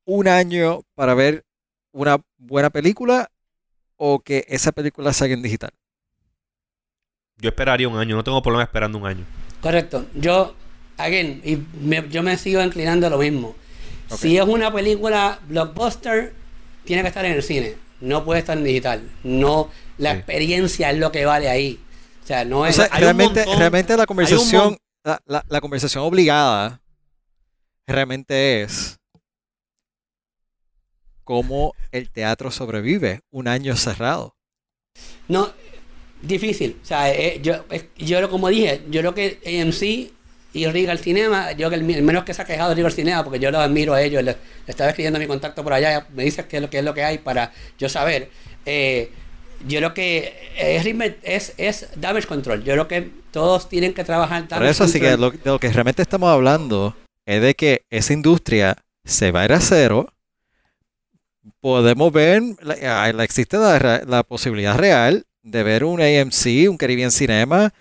Speaker 1: un año para ver una buena película o que esa película salga en digital?
Speaker 2: Yo esperaría un año, no tengo problema esperando un año.
Speaker 3: Correcto. Yo, again, y me- yo me sigo inclinando a lo mismo. Si es una película blockbuster, tiene que estar en el cine. No puede estar en digital. No, la
Speaker 2: Sí.
Speaker 3: experiencia es lo que vale ahí. O sea, no
Speaker 1: O
Speaker 3: es.
Speaker 1: sea, realmente,
Speaker 2: montón-
Speaker 1: realmente la conversación, la, la- conversación obligada realmente es cómo el teatro sobrevive un año cerrado.
Speaker 3: No, difícil. O sea, eh, yo, es- yo lo- como dije, yo creo que AMC y Regal Cinema, yo que el, el menos que se ha quejado Regal Cinema, porque yo los admiro a ellos, le estaba escribiendo mi contacto por allá, me dices qué es lo que es lo que hay para yo saber. Eh, yo creo que es, es, es damage control. Yo creo que todos tienen que trabajar
Speaker 1: Por
Speaker 3: damage
Speaker 1: eso, así que
Speaker 3: control.
Speaker 1: lo, de lo que realmente estamos hablando es de que esa industria se va a ir a cero. Podemos ver, la, ah, la- existe la, la posibilidad real de ver un AMC, un Caribbean Cinema,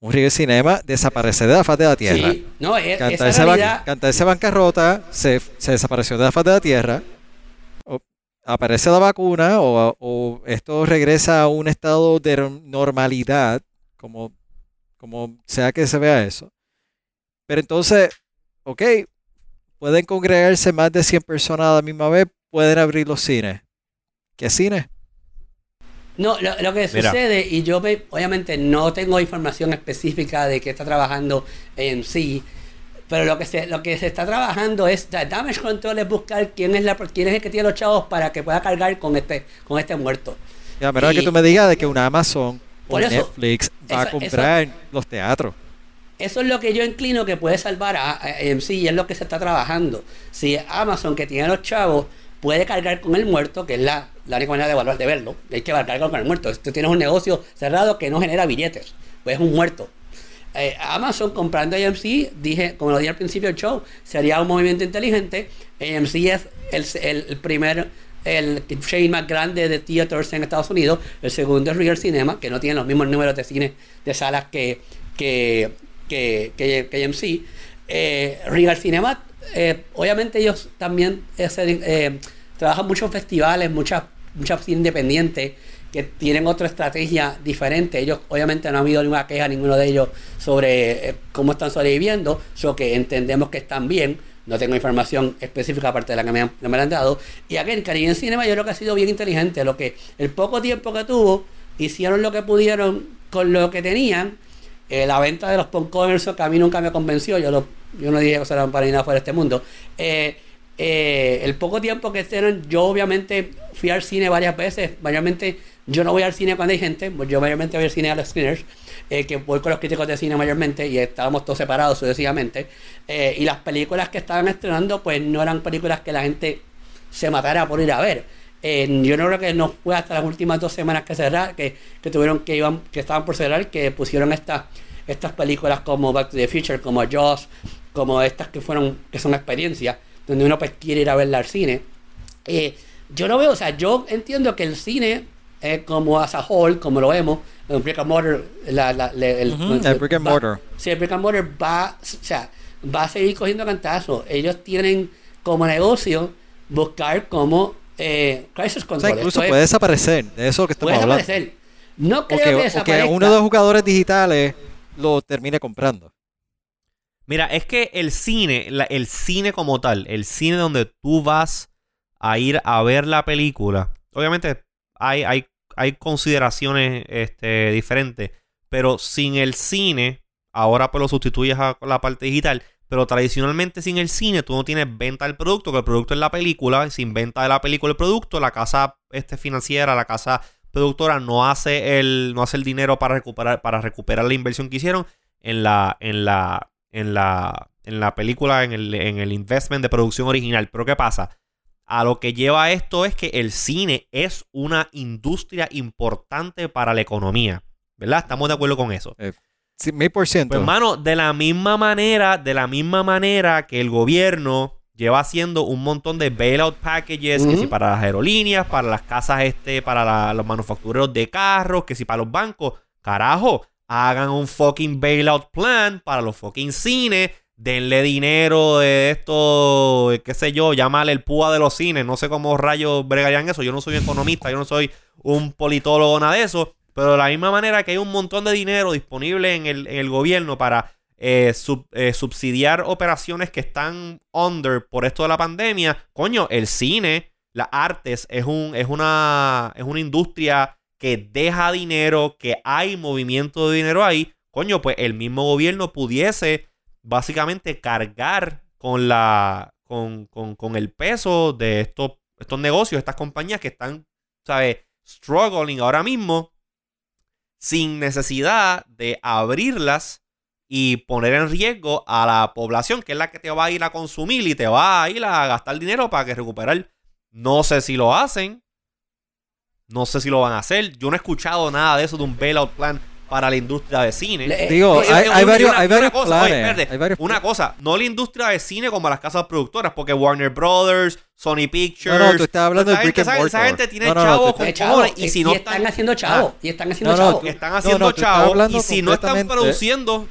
Speaker 1: un River Cinema desaparecer de la faz de la Tierra.
Speaker 3: Sí, no, es, esa
Speaker 1: ban-
Speaker 3: realidad.
Speaker 1: bancarrota, se, se desapareció de la faz de la Tierra, aparece la vacuna o, o esto regresa a un estado de normalidad, como, como sea que se vea eso. Pero entonces, ok, pueden congregarse más de 100 personas a la misma vez, pueden abrir los cines. ¿Qué cine?
Speaker 3: No, lo, lo que
Speaker 2: Mira.
Speaker 3: sucede, y yo me- obviamente no tengo información específica de qué está trabajando AMC, pero lo que se, lo que se está trabajando es, damage control es buscar quién es la quién es el que tiene los chavos para que pueda cargar con este, con este muerto.
Speaker 1: Ya, que
Speaker 3: Y-
Speaker 1: tú me digas de que una Amazon o
Speaker 3: eso,
Speaker 1: Netflix va a
Speaker 3: eso-
Speaker 1: comprar los teatros.
Speaker 3: Eso es lo que yo inclino que puede salvar a, a AMC y es lo que se está trabajando. Si Amazon, que tiene los chavos, puede cargar con el muerto, que es la, la única manera de, evaluar, de verlo, hay que cargar con el muerto. Si tú tienes un negocio cerrado que no genera billetes, pues es un muerto. Eh, Amazon comprando AMC, dije, como lo dije al principio del show, sería un movimiento inteligente. AMC es el, el- primer, el chain más grande de theaters en Estados Unidos. El segundo es Real Cinema, que no tiene los mismos números de cine de salas que, que, que, que, AMC. Eh, Regal Cinema, eh, obviamente ellos también eh, trabajan muchos festivales, muchas muchas cine independientes que tienen otra estrategia diferente. Ellos obviamente no ha habido ninguna queja ninguno de ellos sobre eh, cómo están sobreviviendo, so que entendemos que están bien. No tengo información específica aparte de la que me han, me han dado. Y aquí en Cinema yo creo que ha sido bien inteligente. Lo que el poco tiempo que tuvo, hicieron lo que pudieron con lo que tenían. Eh, la venta de los Poncomers que a mí nunca me convenció. Yo, lo- yo no dije que eso era para nada fuera de este mundo. Eh, el poco tiempo que estuvieron, yo obviamente fui al cine varias veces. Mayormente, yo no voy al cine cuando hay gente, pues yo mayormente voy al cine a los screeners, eh, que voy con los críticos de cine mayormente y estábamos todos separados sucesivamente. Eh, y las películas que estaban estrenando, pues no eran películas que la gente se matara por ir a ver. Yo no creo que no fue hasta las últimas dos semanas que cerrar, que, que tuvieron que iban, que estaban por cerrar, que pusieron estas estas películas como Back to the Future, como Jaws, como estas que fueron, que son experiencias, donde uno pues quiere ir a verla al cine. Eh, yo no veo, o sea, yo entiendo que el cine, eh, como as a whole, como lo vemos, el brick and mortar, la, la- le- el,
Speaker 1: brick and mortar.
Speaker 3: Sí, el brick and mortar va, o sea, va a seguir cogiendo cantazos. Ellos tienen como negocio buscar como eh, crisis
Speaker 1: O
Speaker 3: control.
Speaker 1: sea, incluso
Speaker 3: Esto es-
Speaker 1: puede desaparecer. De eso que estamos
Speaker 3: puede
Speaker 1: hablando.
Speaker 3: desaparecer. No
Speaker 1: O
Speaker 3: creo
Speaker 1: que,
Speaker 3: que,
Speaker 1: o que
Speaker 3: desaparezca.
Speaker 1: uno de los jugadores digitales lo termine comprando.
Speaker 2: Mira, es que el cine, la- el cine como tal, el cine donde tú vas a ir a ver la película, obviamente hay, hay, hay consideraciones este, diferentes, pero sin el cine, ahora pues lo sustituyes a la parte digital, pero tradicionalmente sin el cine tú no tienes venta del producto, que el producto es la película, sin venta de la película el producto, la casa este, financiera, la casa productora no hace el, no hace el dinero para recuperar, para recuperar la inversión que hicieron en la, en la, en la, en la película, en el, en el investment de producción original. Pero ¿qué pasa? A lo que lleva esto es que el cine es una industria importante para la economía. ¿Verdad? Estamos de acuerdo con eso.
Speaker 1: Sí, mil por ciento.
Speaker 2: Pues, hermano, de la misma manera, de la misma manera que el gobierno lleva haciendo un montón de bailout packages, que si para las aerolíneas, para las casas, este, para la- los manufactureros de carros, que si para los bancos, carajo, hagan un fucking bailout plan para los fucking cines, denle dinero de esto, qué sé yo, llámale el púa de los cines, no sé cómo rayos bregarían eso, yo no soy economista, yo no soy un politólogo, nada de eso, pero de la misma manera que hay un montón de dinero disponible en el, gobierno para eh, eh, subsidiar operaciones que están under por esto de la pandemia, coño, el cine, las artes, es, un, es, una, es una industria que deja dinero, que hay movimiento de dinero ahí, coño, pues el mismo gobierno pudiese básicamente cargar con la con, con- con el peso de estos, estos negocios, estas compañías que están, ¿sabes? Struggling ahora mismo sin necesidad de abrirlas y poner en riesgo a la población, que es la que te va a ir a consumir y te va a ir a gastar dinero para que recuperar. No sé si lo hacen. No sé si lo van a hacer. Yo no he escuchado nada de eso de un bailout plan para la industria de cine.
Speaker 3: Le-
Speaker 1: Digo,
Speaker 2: Eh,
Speaker 1: hay,
Speaker 2: eh,
Speaker 1: hay
Speaker 2: una-
Speaker 1: varios,
Speaker 2: una-
Speaker 1: hay
Speaker 2: una
Speaker 1: varios
Speaker 2: cosa, oye,
Speaker 1: planes.
Speaker 2: espérate,
Speaker 1: hay varios
Speaker 2: Una cosa, no la industria de cine como las casas productoras, porque Warner Brothers, Sony Pictures.
Speaker 1: No, no, tú estás hablando
Speaker 2: esa
Speaker 1: de brick and
Speaker 2: esa- gente tiene
Speaker 1: No,
Speaker 2: chavos con
Speaker 3: Eh, chavo,
Speaker 2: cojones, y si no
Speaker 3: están, haciendo chavos,
Speaker 2: Ah.
Speaker 3: y están haciendo
Speaker 1: No, no,
Speaker 3: chavos.
Speaker 2: están haciendo chavos y si no están produciendo,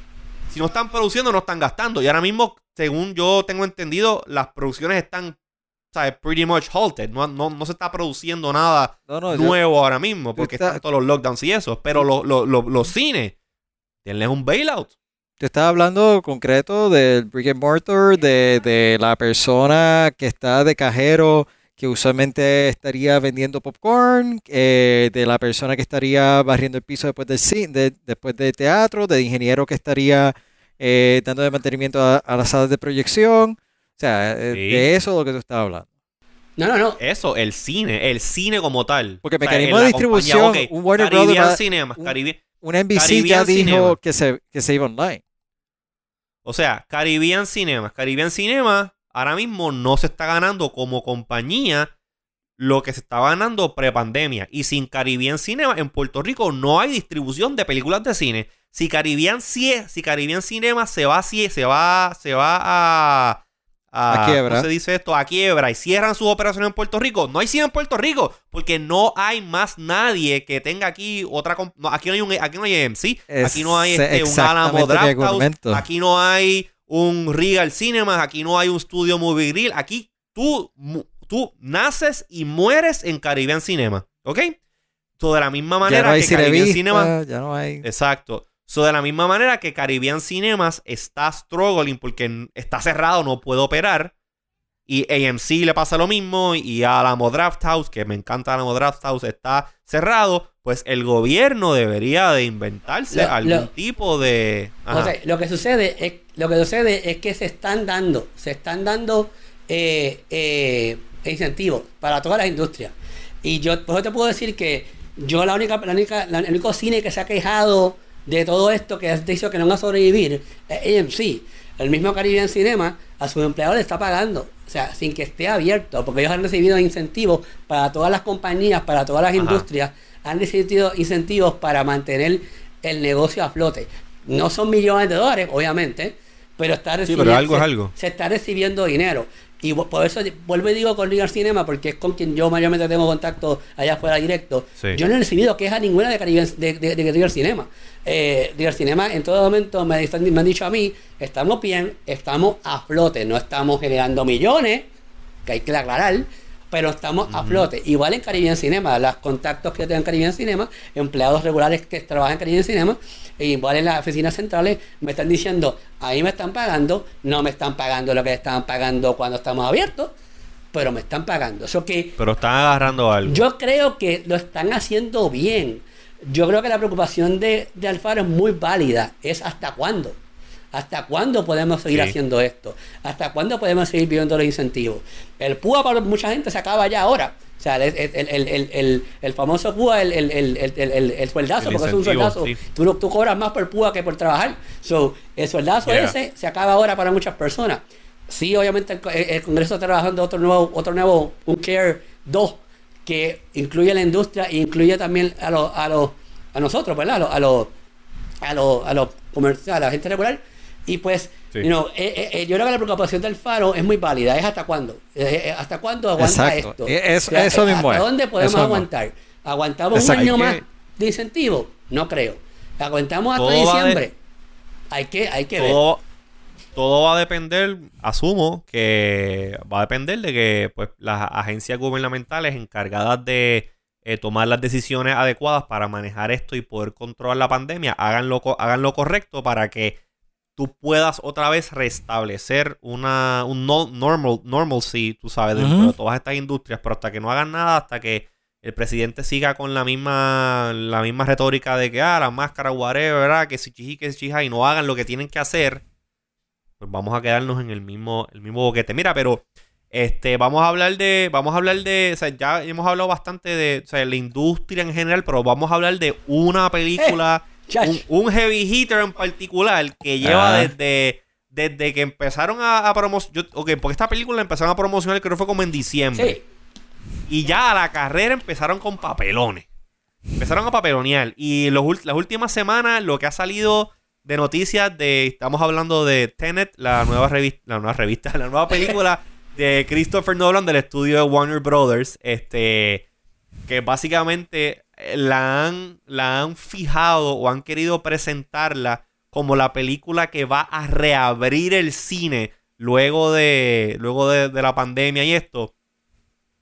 Speaker 2: si no están produciendo, no están gastando. Y ahora mismo, según yo tengo entendido, las producciones están, ¿sabes? Pretty much halted. No, no, no se está produciendo nada
Speaker 1: No, no, yo-
Speaker 2: nuevo ahora mismo porque
Speaker 1: está-
Speaker 2: están todos los lockdowns y eso. Pero lo- lo- lo- los cines, denles un bailout.
Speaker 1: Te estaba hablando concreto del brick and mortar, de, de la persona que está de cajero, que usualmente estaría vendiendo popcorn, eh, de la persona que estaría barriendo el piso después del cine, después de teatro, del ingeniero que estaría eh, dando de mantenimiento a, las salas de proyección. O sea, eh, de eso es lo que tú estabas hablando.
Speaker 3: No, no, no.
Speaker 2: Eso, el cine, el cine como tal.
Speaker 1: Porque mecanismo de distribución, un Warner Brothers, una NBC ya dijo que se, que se iba online.
Speaker 2: O sea, Caribbean Cinema. Caribbean Cinema ahora mismo no se está ganando como compañía lo que se estaba ganando prepandemia. Y sin Caribbean Cinema en Puerto Rico no hay distribución de películas de cine. Si Caribbean, si, si Caribbean Cinema se va, se va, se va a, a, quiebra. ¿Cómo se dice esto? A quiebra y cierran sus operaciones en Puerto Rico. No hay cine en Puerto Rico porque no hay más nadie que tenga aquí otra. aquí no hay un, aquí no hay AMC, aquí no hay este, un Alamo Draft aquí no hay un Regal Cinemas, aquí no hay un Studio Movie Grill, aquí tú, tú naces y mueres en Caribbean Cinema, ¿ok? Todo de la misma manera
Speaker 1: que Caribbean Cinema. Ya no hay.
Speaker 2: Exacto. So, de la misma manera que Caribbean Cinemas está struggling porque está cerrado, no puede operar. Y AMC le pasa lo mismo. Y Alamo Draft House, que me encanta Alamo Draft House, está cerrado. Pues el gobierno debería de inventarse algún tipo de.
Speaker 3: lo que sucede es lo que sucede es que se están dando, se están dando eh, eh, incentivos para todas las industrias. Y yo, por eso te puedo decir que yo la única, la única, el único cine que se ha quejado de todo esto que has dicho que no va a sobrevivir es AMC. El mismo Caribbean Cinema a sus empleados le está pagando, o sea, sin que esté abierto, porque ellos han recibido incentivos para todas las compañías, para todas las industrias, han recibido incentivos para mantener el negocio a flote. No son millones de dólares, obviamente, pero está recibiendo,
Speaker 2: algo es algo.
Speaker 3: Se está recibiendo dinero. Y por eso vuelvo y digo con Real Cinema, porque es con quien yo mayormente tengo contacto allá afuera directo. Yo no he recibido queja ninguna de, de, de, de Real Cinema. Eh, Real Cinema en todo momento me, me han dicho a mí, estamos bien, estamos a flote, no estamos generando millones, que hay que aclarar, pero estamos a flote. Igual en Caribbean Cinema, los contactos que yo tengo en Caribbean Cinema, empleados regulares que trabajan en Caribbean Cinema, e igual en las oficinas centrales, me están diciendo, ahí me están pagando, no me están pagando lo que estaban pagando cuando estamos abiertos, pero me están pagando. Eso que,
Speaker 2: pero están agarrando algo.
Speaker 3: Yo creo que lo están haciendo bien. Yo creo que la preocupación de, de Alfaro es muy válida. Es hasta cuándo. ¿Hasta cuándo podemos seguir haciendo esto? ¿Hasta cuándo podemos seguir viviendo los incentivos? El PUA para mucha gente se acaba ya ahora. O sea, el, famoso PUA, el, el, sueldazo, porque es un sueldazo. Tú, tú, cobras más por PUA que por trabajar. So, el sueldazo ese se acaba ahora para muchas personas. Sí, obviamente el, Congreso está trabajando otro nuevo, otro nuevo, un CARE 2, que incluye a la industria e incluye también a los, a los, a nosotros, ¿verdad? A los, a los, a los, comerciales, a la gente regular y pues, eh, eh, eh, yo creo que la preocupación del faro es muy válida. Es hasta cuándo. ¿Hasta cuándo aguanta esto?
Speaker 1: eso mismo
Speaker 3: ¿Hasta dónde podemos aguantar? ¿Aguantamos un año más de incentivo? No creo. ¿Aguantamos hasta diciembre? Hay que, hay que
Speaker 2: todo, ver. Todo va a depender, asumo que va a depender de que pues, las agencias gubernamentales encargadas de tomar las decisiones adecuadas para manejar esto y poder controlar la pandemia hagan lo, hagan lo correcto para que tú puedas otra vez restablecer una, un no, normal, normalcy, tú sabes, dentro de todas estas industrias, pero hasta que no hagan nada, hasta que el presidente siga con la misma, la misma retórica de que, ah, la máscara, whatever, ¿verdad? Que si chiji, que si chija, y no hagan lo que tienen que hacer, pues vamos a quedarnos en el mismo, el mismo boquete. Mira, pero este, vamos a hablar de, vamos a hablar de, o sea, ya hemos hablado bastante de, o sea, la industria en general, pero vamos a hablar de una película... Eh, [LAUGHS] un, heavy hitter en particular que lleva desde, desde que empezaron a, promocionar. Ok, porque esta película la empezaron a promocionar, creo que fue como en diciembre. Y ya a la carrera empezaron con papelones. Empezaron a papelonear. Y los, las últimas semanas, lo que ha salido de noticias de. Estamos hablando de Tenet, la nueva revista. La nueva revista, [LAUGHS] la nueva película de Christopher Nolan del estudio de Warner Brothers. Este. Que básicamente la han, la han fijado o han querido presentarla como la película que va a reabrir el cine luego de, luego de, la pandemia y esto,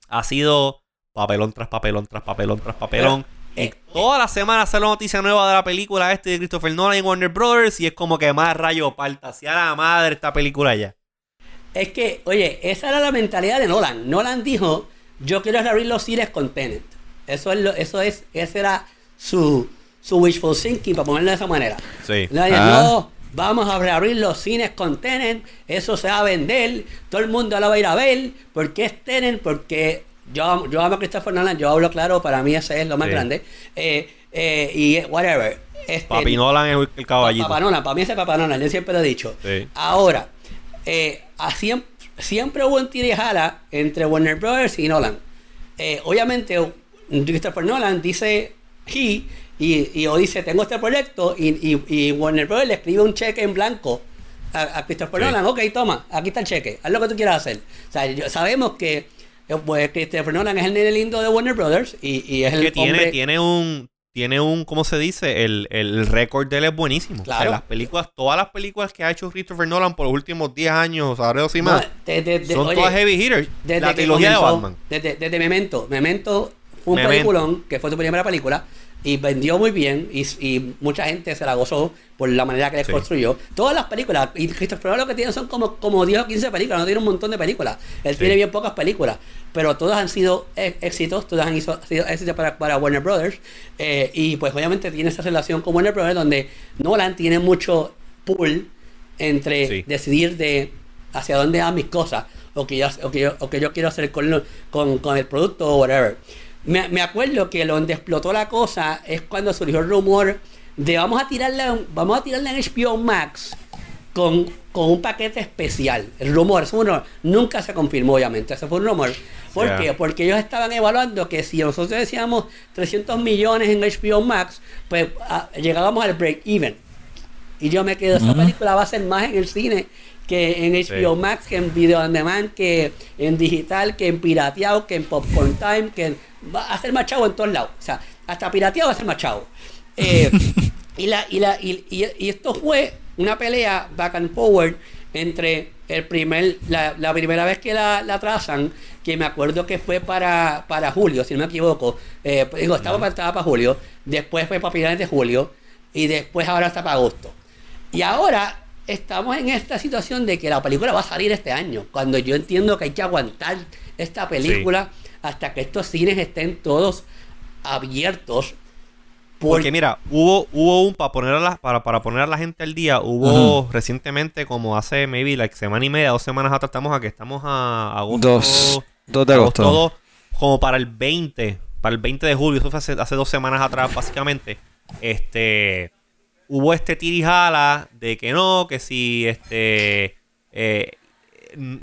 Speaker 2: ha sido papelón tras papelón tras papelón tras papelón. Y toda la semana sale noticia nueva de la película este de Christopher Nolan y Warner Brothers y es como que más rayo parta hacia la madre esta película ya.
Speaker 3: Es que, oye, esa era la mentalidad de Nolan. Nolan dijo, yo quiero reabrir los cines con Tenet. Eso es, lo, eso es, ese era su, su wishful thinking, para ponerlo de esa manera.
Speaker 2: Sí.
Speaker 3: No,
Speaker 1: Ah.
Speaker 3: no, vamos a reabrir los cines con Tenet, eso se va a vender, todo el mundo lo va a ir a ver. ¿Por qué es Tenet? Porque yo, yo amo a Christopher Nolan, yo hablo claro, para mí ese es lo más
Speaker 2: Sí.
Speaker 3: grande. Eh, eh, y whatever. Este,
Speaker 2: Papi Nolan es el, caballito.
Speaker 3: Papá Nolan, para mí ese es Papá Nolan, yo siempre lo he dicho.
Speaker 2: Sí.
Speaker 3: Ahora, eh, siempre hubo un tira y jala entre Warner Brothers y Nolan. Obviamente, Christopher Nolan dice he y, y o dice tengo este proyecto y, y- y Warner Brothers le escribe un cheque en blanco a, a Christopher
Speaker 2: Sí.
Speaker 3: Nolan. Ok, toma, aquí está el cheque, haz lo que tú quieras hacer. O sea, yo- sabemos que eh, pues, Christopher Nolan es el nene lindo de Warner Brothers y, y es el
Speaker 2: que tiene,
Speaker 3: hombre...
Speaker 2: tiene un tiene un ¿cómo se dice? el, el récord de él es buenísimo O sea,
Speaker 3: Claro.
Speaker 2: las películas todas las películas que ha hecho Christopher Nolan por los últimos 10 años o y
Speaker 3: No,
Speaker 2: más
Speaker 3: de- de- de-
Speaker 2: son
Speaker 3: oye,
Speaker 2: todas heavy hitters
Speaker 3: Desde
Speaker 2: la trilogía de
Speaker 3: comenzó,
Speaker 2: Batman
Speaker 3: Desde, desde Memento. Memento un
Speaker 2: Memento.
Speaker 3: peliculón, que fue su primera película, y vendió muy bien, y, y mucha gente se la gozó por la manera que le
Speaker 2: Sí.
Speaker 3: construyó. Todas las películas, y Christopher Nolan lo que tiene son como, como 10 o 15 películas, no tiene un montón de películas. Él
Speaker 2: Sí.
Speaker 3: tiene bien pocas películas, pero todas han sido e- éxitos, todas han sido éxitos para, para Warner Brothers, eh, y pues obviamente tiene esa relación con Warner Brothers donde Nolan tiene mucho pull entre
Speaker 2: Sí.
Speaker 3: decidir de hacia dónde van mis cosas o que yo, o que yo, o que yo quiero hacer con, lo- con, con el producto o whatever. Me, me acuerdo que donde explotó la cosa es cuando surgió el rumor de vamos a tirarla, vamos a tirarla en HBO Max con, con un paquete especial. El rumor, es un rumor, nunca se confirmó obviamente, eso fue un rumor. ¿Por
Speaker 2: Yeah.
Speaker 3: qué? Porque ellos estaban evaluando que si nosotros decíamos 300 millones en HBO Max, pues ah, llegábamos al break even. Y yo me quedo, esa película va a ser más en el cine que en HBO
Speaker 2: Sí.
Speaker 3: Max, que en Video On Demand, que en digital, que en pirateado, que en Popcorn Time, que en- va a ser más chavo en todos lados. O sea, hasta pirateado va a ser más chavo. Eh, [LAUGHS] y, la, y, la, y, esto fue una pelea back and forward entre el primer, la, la primera vez que la, la trazan, que me acuerdo que fue para, para julio, si no me equivoco. Eh, digo, estaba, para, estaba para julio, después fue para finales de julio, y después ahora está para agosto. Y ahora estamos en esta situación de que la película va a salir este año, cuando yo entiendo que hay que aguantar esta película hasta que estos cines estén todos abiertos.
Speaker 2: porque mira hubo hubo un para poner a la, para, para poner a la gente al día hubo recientemente como hace maybe like semana y media dos semanas atrás estamos a que estamos a agosto
Speaker 1: Dos, dos de agosto.
Speaker 2: dos, como para el 20 para el 20 de julio eso fue hace, hace dos semanas atrás básicamente este hubo este tirijala de que no, que si este eh,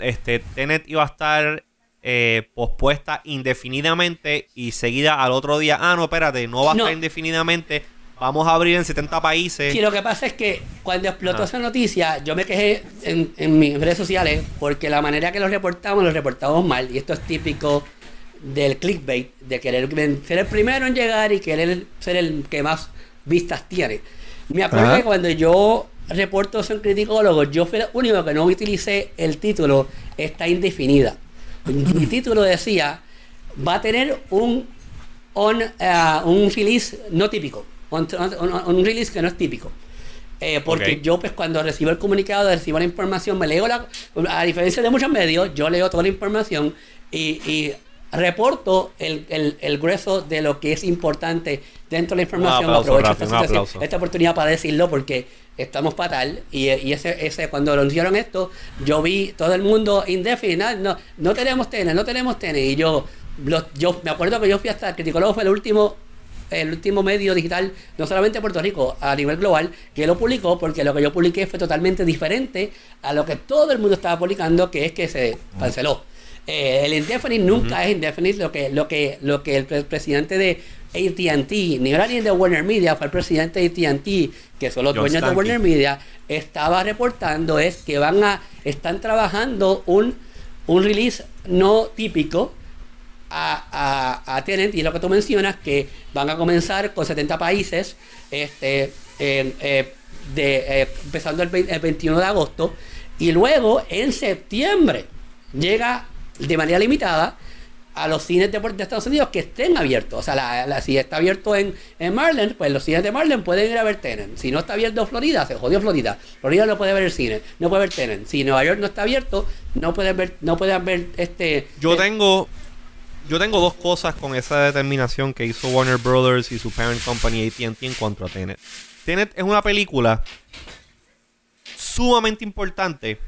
Speaker 2: este Tenet iba a estar eh, pospuesta indefinidamente y seguida al otro día, ah no, espérate, no va a
Speaker 3: No.
Speaker 2: estar indefinidamente, vamos a abrir en 70 países.
Speaker 3: Sí, lo que pasa es que cuando explotó esa noticia, yo me quejé en, en mis redes sociales porque la manera que lo reportamos, lo reportamos mal. Y esto es típico del clickbait, de querer ser el primero en llegar y querer ser el que más vistas tiene. Me acuerdo
Speaker 1: Ajá.
Speaker 3: que cuando yo reporto eso en Criticólogos, yo fui el único que no utilicé el título Está indefinida. Mi título decía, va a tener un, on, eh, un release no típico, un, un- un release que no es típico. Eh, porque yo, pues, cuando recibo el comunicado, recibo la información, me leo la. A diferencia de muchos medios, yo leo toda la información y, y reporto el, el- el grueso de lo que es importante dentro de la información.
Speaker 2: aplauso,
Speaker 3: Aprovecho esta, situación- esta oportunidad para decirlo porque estamos fatal. Y, y ese, ese, cuando anunciaron esto, yo vi todo el mundo indefinida. No, no tenemos tenis, no tenemos tenis. Y yo, los- yo me acuerdo que yo fui hasta Criticólogo, fue el último el último medio digital, no solamente de Puerto Rico, a nivel global, que lo publicó, porque lo que yo publiqué fue totalmente diferente a lo que todo el mundo estaba publicando, que es que se canceló. Eh, el indefinite nunca es indefinite, lo que, lo que, lo que el pre- presidente de ATT, ni era ni de Warner Media, fue el presidente de ATT, que son los
Speaker 2: John
Speaker 3: dueños de. Warner Media, estaba reportando es que van a, están trabajando un, un release no típico a, a, a Tenet y lo que tú mencionas que van a comenzar con 70 países este en, eh, de, eh, empezando el, vein- el 21 de agosto y luego en septiembre llega de manera limitada a los cines de, Estados Unidos que estén abiertos. O sea, la- la- si está abierto en, en Maryland, pues los cines de Maryland pueden ir a ver Tenet. Si no está abierto Florida, se jodió Florida. Florida no puede ver el cine, no puede ver Tenet. Si Nueva York no está abierto, no pueden ver, no pueden ver este.
Speaker 2: Yo
Speaker 3: eh,
Speaker 2: tengo yo tengo dos cosas con esa determinación que hizo Warner Brothers y su parent company AT&T en cuanto a Tenet. Tenet es una película sumamente importante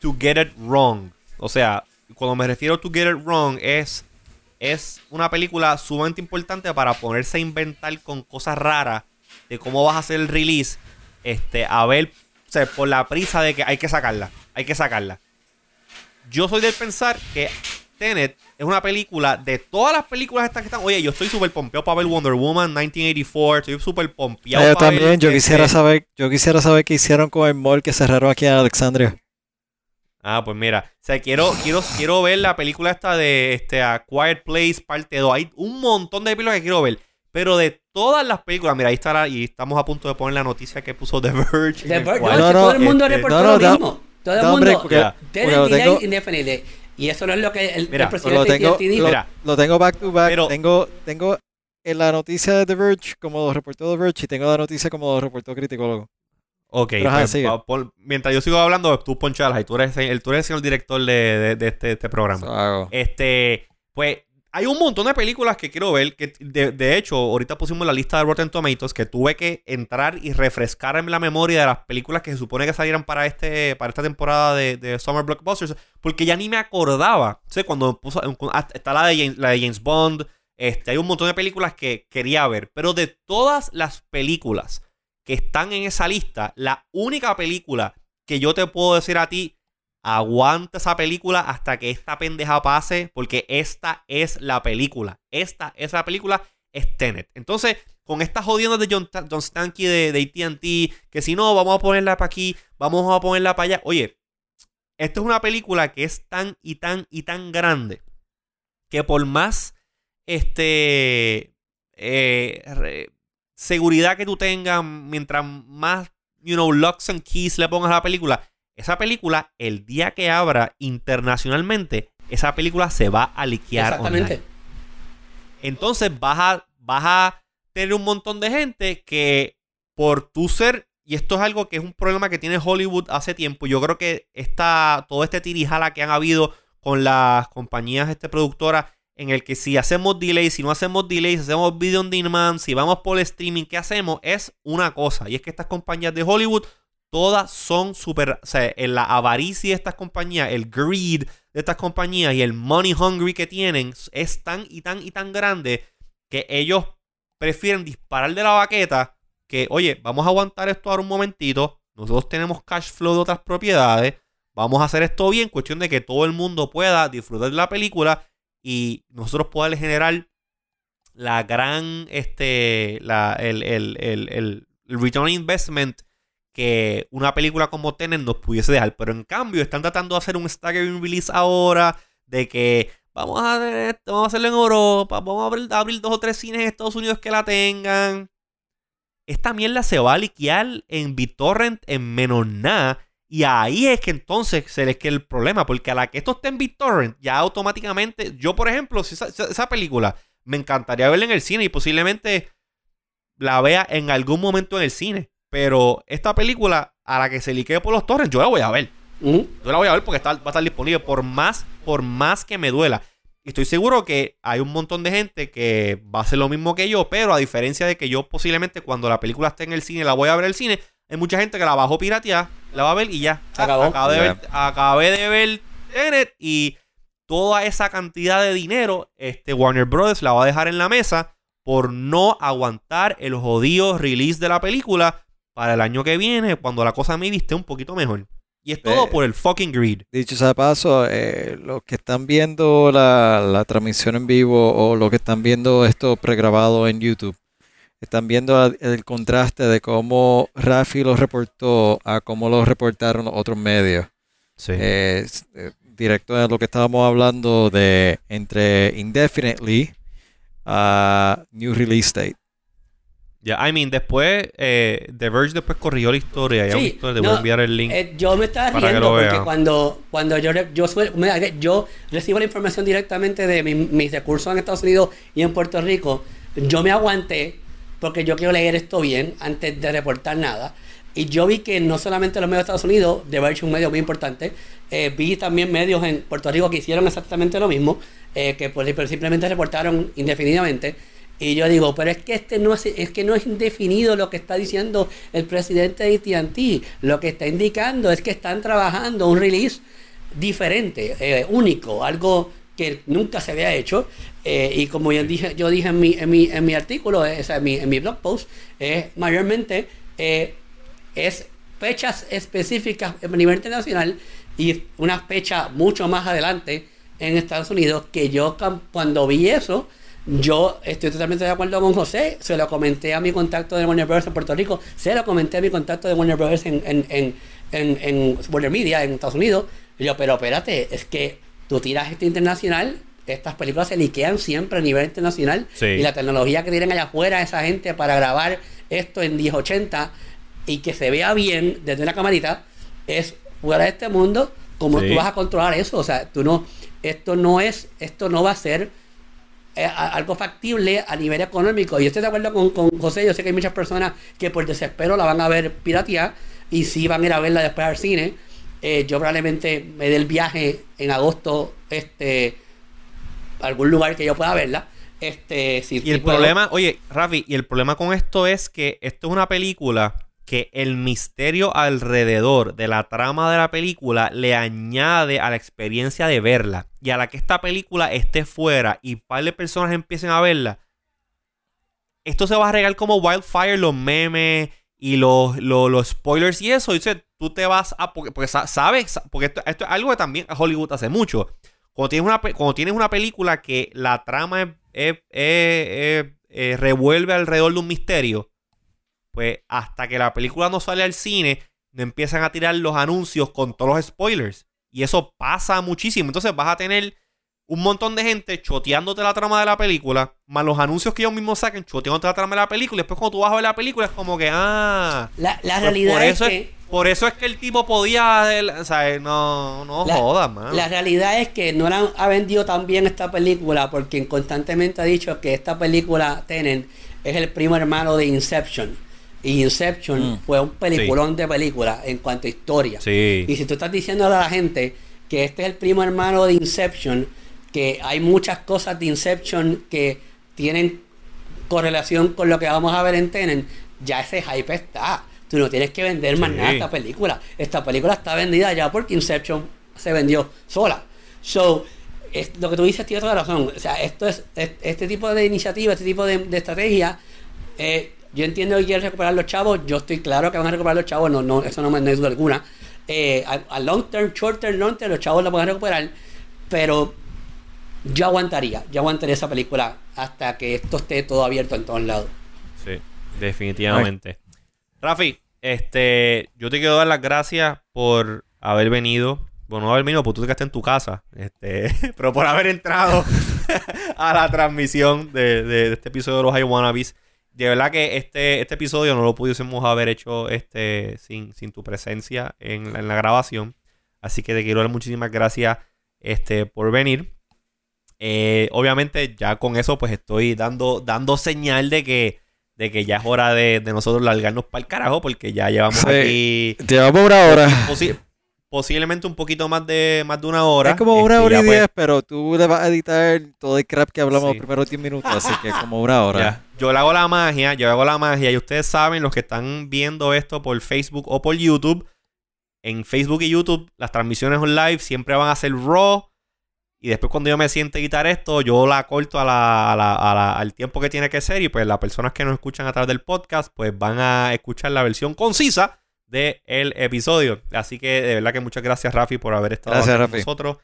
Speaker 2: to get it wrong. O sea, cuando me refiero a to get it wrong es es una película sumamente importante para ponerse a inventar con cosas raras de cómo vas a hacer el release, este, a ver, o sea, por la prisa de que hay que sacarla, hay que sacarla. Yo soy del pensar que Tenet es una película de todas las películas estas que están. Oye, yo estoy súper pompeado para ver Wonder Woman 1984. Estoy súper pompeado.
Speaker 1: Yo
Speaker 2: para ver,
Speaker 1: también, yo
Speaker 2: este-
Speaker 1: quisiera saber, yo quisiera saber qué hicieron con el mall que cerraron aquí en Alexandria.
Speaker 2: Ah, pues mira, o sea, quiero, quiero, quiero ver la película esta de este, A Quiet Place parte 2. Hay un montón de películas que quiero ver. Pero de todas las películas, mira, ahí está la- y estamos a punto de poner la noticia que puso The Verge.
Speaker 3: The
Speaker 2: cual,
Speaker 3: no,
Speaker 1: No,
Speaker 3: todo el mundo
Speaker 2: este,
Speaker 3: reportó
Speaker 1: no, no,
Speaker 3: lo
Speaker 1: da-
Speaker 3: mismo. Todo el mundo.
Speaker 1: porque-
Speaker 3: delay
Speaker 1: tengo-
Speaker 3: indefinite. Y eso no es lo que el,
Speaker 2: Mira,
Speaker 3: el presidente
Speaker 1: lo tengo, lo,
Speaker 2: Mira.
Speaker 1: lo tengo back to back.
Speaker 2: Pero-
Speaker 1: tengo, tengo en la noticia de The Verge como lo reportó The Verge y tengo la noticia como lo reportó Criticólogo.
Speaker 2: Ok, pues, mientras yo sigo hablando, tú ponchalas y tú eres el, tú eres el señor director de, de- de este, este programa. Este, pues hay un montón de películas que quiero ver. Que de, de hecho, ahorita pusimos la lista de Rotten Tomatoes que tuve que entrar y refrescar en la memoria de las películas que se supone que salieran para este para esta temporada de, de Summer Blockbusters. Porque ya ni me acordaba. O sea, cuando puso, ah, está la de, James, la de James Bond. Este, hay un montón de películas que quería ver. Pero de todas las películas que están en esa lista, la única película que yo te puedo decir a ti aguanta esa película hasta que esta pendeja pase, porque esta es la película. Esta es la película, es Tenet. Entonces, con estas jodiendas de John, John Stanky de, de ATT, que si no, vamos a ponerla para aquí, vamos a ponerla para allá. Oye, esto es una película que es tan y tan y tan grande que por más este eh, seguridad que tú tengas, mientras más, you know, locks and keys le pongas a la película, esa película, el día que abra internacionalmente, esa película se va a liquear
Speaker 3: Exactamente.
Speaker 2: online. Entonces vas a, vas a tener un montón de gente que por tu ser, y esto es algo que es un problema que tiene Hollywood hace tiempo, yo creo que esta, todo este tirijala que han habido con las compañías este, productoras, en el que si hacemos delays, si no hacemos delays, si hacemos video on demand, si vamos por el streaming, ¿qué hacemos? Es una cosa, y es que estas compañías de Hollywood todas son súper, o sea, en la avaricia de estas compañías, el greed de estas compañías y el money hungry que tienen es tan y tan y tan grande que ellos prefieren disparar de la baqueta que, oye, vamos a aguantar esto ahora un momentito, nosotros tenemos cash flow de otras propiedades, vamos a hacer esto bien, cuestión de que todo el mundo pueda disfrutar de la película y nosotros poder generar la gran, este, la, el, el, el, el, return investment que una película como Tenet nos pudiese dejar. Pero en cambio, están tratando de hacer un staggering release ahora. De que vamos a vamos a hacerlo en Europa. Vamos a abrir, abrir dos o tres cines en Estados Unidos que la tengan. Esta mierda se va a liquear en BitTorrent en menos nada. Y ahí es que entonces se les queda el problema. Porque a la que esto esté en BitTorrent, ya automáticamente. Yo, por ejemplo, si esa, esa película me encantaría verla en el cine y posiblemente la vea en algún momento en el cine. Pero esta película, a la que se liquee por los torres, yo la voy a ver.
Speaker 3: Ujú.
Speaker 2: Yo la voy a ver porque está, va a estar disponible por más, por más que me duela. Y estoy seguro que hay un montón de gente que va a hacer lo mismo que yo, pero a diferencia de que yo posiblemente cuando la película esté en el cine la voy a ver en el cine, hay mucha gente que la bajó pirateada, la va a ver y ya.
Speaker 3: Se acabó.
Speaker 2: Acabé de ver, acabé de ver Tenet y toda esa cantidad de dinero, este Warner Brothers la va a dejar en la mesa por no aguantar el jodido release de la película para el año que viene, cuando la cosa me esté un poquito mejor. Y es todo
Speaker 1: Eh,
Speaker 2: por el fucking greed.
Speaker 1: Dicho sea de paso, eh, los que están viendo la, la transmisión en vivo o los que están viendo esto pregrabado en YouTube, están viendo el, contraste de cómo Rafi lo reportó a cómo lo reportaron los otros medios.
Speaker 2: Sí.
Speaker 1: Eh, eh, directo de lo que estábamos hablando de entre indefinitely a new release date.
Speaker 2: Ya, I mean, después, eh, The Verge después corrigió la historia.
Speaker 3: Sí,
Speaker 2: historia, te voy a enviar el link.
Speaker 3: Eh, yo me estaba
Speaker 2: Para que
Speaker 3: riendo
Speaker 2: lo
Speaker 3: porque
Speaker 2: vean.
Speaker 3: cuando, cuando yo, yo, yo recibo la información directamente de mi- mis recursos en Estados Unidos y en Puerto Rico, yo me aguanté porque yo quiero leer esto bien antes de reportar nada. Y yo vi que no solamente los medios de Estados Unidos, de hecho un medio muy importante, eh, vi también medios en Puerto Rico que hicieron exactamente lo mismo, eh, que pues, pero simplemente reportaron indefinidamente. Y yo digo, pero es que este no es, es que no es indefinido lo que está diciendo el presidente de AT&T. Lo que está indicando es que están trabajando un release diferente, eh, único, algo que nunca se había hecho. Eh, y como yo dije, yo dije en mi, en mi, en mi artículo, eh, o sea, en, mi, en mi blog post, es mayormente es fechas específicas a nivel internacional y una fecha mucho más adelante en Estados Unidos que yo cuando vi eso, yo estoy totalmente de acuerdo con José, se lo comenté a mi contacto de Warner Bros. en Puerto Rico, se lo comenté a mi contacto de Warner Bros. en, en, en, en, Warner Media en Estados Unidos. yo, pero espérate, es que tú tiras este internacional, estas películas se liquean siempre a nivel internacional y la tecnología que tienen allá afuera esa gente para grabar esto en 1080 y que se vea bien desde una camarita es fuera de este mundo. ¿Cómo tú vas a controlar eso? O sea, tú no, esto no es, esto no va a ser eh, algo factible a nivel económico. Y yo estoy de acuerdo con, con, José, yo sé que hay muchas personas que por desespero la van a ver piratear y sí van a ir a verla después al cine. Eh, yo probablemente me dé el viaje en agosto este a algún lugar que yo pueda verla. Este, si,
Speaker 2: y el problema, oye, Rafi, y el problema con esto es que esto es una película que el misterio alrededor de la trama de la película le añade a la experiencia de verla. Y a la que esta película esté fuera y par de personas empiecen a verla, esto se va a regar como wildfire, los memes y los, los, spoilers y eso. Dice, tú te vas a. Porque, sabes, porque esto, es algo que también Hollywood hace mucho. Cuando tienes una, cuando tienes una película que la trama revuelve alrededor de un misterio pues hasta que la película no sale al cine, no empiezan a tirar los anuncios con todos los spoilers. Y eso pasa muchísimo. Entonces vas a tener un montón de gente choteándote la trama de la película, más los anuncios que ellos mismos saquen choteándote la trama de la película. Y después cuando tú vas a ver la película es como que, ah...
Speaker 3: La, pues realidad por
Speaker 2: eso
Speaker 3: es que...
Speaker 2: por eso es que el tipo podía... O sea, no, no jodas, man.
Speaker 3: La realidad es que no ha vendido tan bien esta película porque constantemente ha dicho que esta película, Tenen, es el primo hermano de Inception. Y Inception mm. fue un peliculón de película en cuanto a historia. Y si tú estás diciendo a la gente que este es el primo hermano de Inception, que hay muchas cosas de Inception que tienen correlación con lo que vamos a ver en Tenen, ya ese hype está. Tú no tienes que vender más nada esta película. Esta película está vendida ya porque Inception se vendió sola. So, lo que tú dices tiene toda razón. O sea, esto es, este tipo de iniciativa, este tipo de, de estrategia, eh, yo entiendo que quieren recuperar los chavos. Yo estoy claro que van a recuperar los chavos. No, no, eso no me no hay duda alguna. Eh, a, long term, short term, long term, los chavos la pueden recuperar. Pero yo aguantaría. Yo aguantaría esa película hasta que esto esté todo abierto en todos lados.
Speaker 2: Sí, definitivamente. Rafi, este, yo te quiero dar las gracias por haber venido. Bueno, no haber venido porque tú te quedaste en tu casa. Este, [LAUGHS] pero por haber entrado [LAUGHS] a la transmisión de, este episodio de los I de verdad que este, este episodio no lo pudiésemos haber hecho este, sin, sin tu presencia en, la grabación. Así que te quiero dar muchísimas gracias este, por venir. Eh, obviamente ya con eso pues estoy dando, dando señal de que, de que ya es hora de, nosotros largarnos para el carajo porque ya llevamos aquí...
Speaker 1: Llevamos una hora
Speaker 2: posiblemente un poquito más de más de una hora.
Speaker 1: Es como una este, hora y pues diez, pero tú le vas a editar todo el crap que hablamos los primeros 10 minutos, así que como una hora.
Speaker 2: Yo le hago la magia, yo hago la magia y ustedes saben, los que están viendo esto por Facebook o por YouTube, en Facebook y YouTube las transmisiones on live siempre van a ser raw. Y después cuando yo me siente editar esto, yo la corto a la, al tiempo que tiene que ser. Y pues las personas que nos escuchan a través del podcast, pues van a escuchar la versión concisa del el episodio. Así que de verdad que muchas gracias, Rafi, por haber estado con nosotros